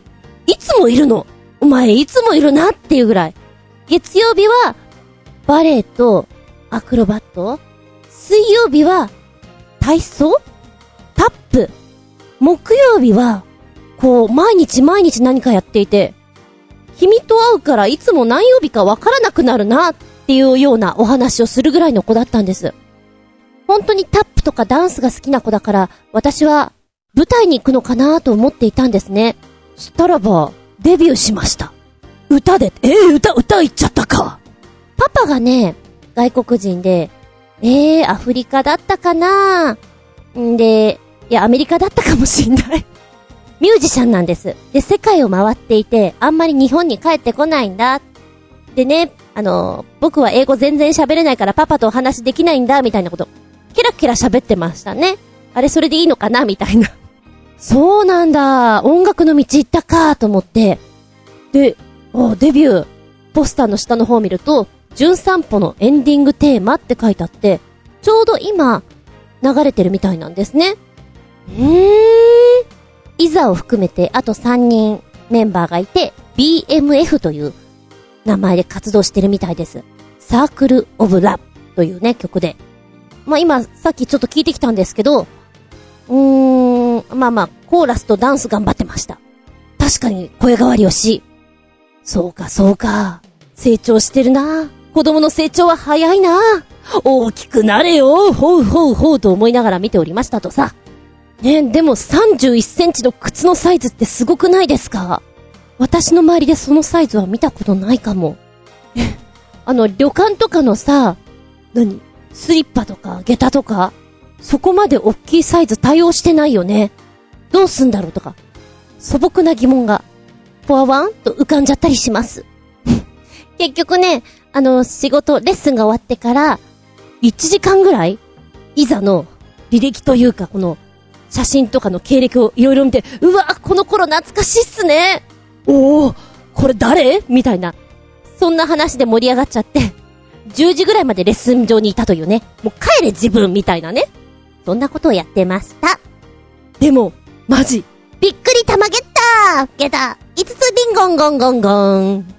いつもいるの。お前いつもいるなっていうぐらい。月曜日は、バレエとアクロバット水曜日は、体操？タップ木曜日は、こう、毎日毎日何かやっていて、君と会うからいつも何曜日かわからなくなるなっていうようなお話をするぐらいの子だったんです。本当にタップとかダンスが好きな子だから、私は舞台に行くのかなと思っていたんですね。したらば、デビューしました。歌で、えー、歌、歌行っちゃったか。パパがね、外国人で、えー、アフリカだったかな？んで、いや、アメリカだったかもしんない。ミュージシャンなんです。で、世界を回っていて、あんまり日本に帰ってこないんだ。でね、あの、僕は英語全然喋れないからパパとお話できないんだ、みたいなこと、ケラケラ喋ってましたね。あれ、それでいいのかな？みたいな。そうなんだ。音楽の道行ったか、と思って。で、デビュー。ポスターの下の方を見ると、純散歩のエンディングテーマって書いてあって、ちょうど今、流れてるみたいなんですね。うーん。イザを含めて、あと3人メンバーがいて、BMF という名前で活動してるみたいです。サークル・オブ・ラブというね、曲で。まあ今、さっきちょっと聞いてきたんですけど、うーん、まあまあ、コーラスとダンス頑張ってました。確かに声変わりをし、そうか、そうか。成長してるな。子供の成長は早いな。大きくなれよ。ほうほうほうと思いながら見ておりましたとさ。ねでも31センチの靴のサイズってすごくないですか？私の周りでそのサイズは見たことないかも。えあの、旅館とかのさ、何？スリッパとか下駄とか、そこまで大きいサイズ対応してないよね。どうすんだろうとか、素朴な疑問が、ポワワンと浮かんじゃったりします。結局ね、あの、仕事、レッスンが終わってから、1時間ぐらい、いざの履歴というか、この、写真とかの経歴をいろいろ見て、うわ、この頃懐かしいっすね。おお、これ誰？みたいな。そんな話で盛り上がっちゃって、10時ぐらいまでレッスン場にいたというね。もう帰れ自分みたいなね。そんなことをやってました。でも、マジ。びっくりたまげったゲタ、5つリンゴンゴンゴンゴン。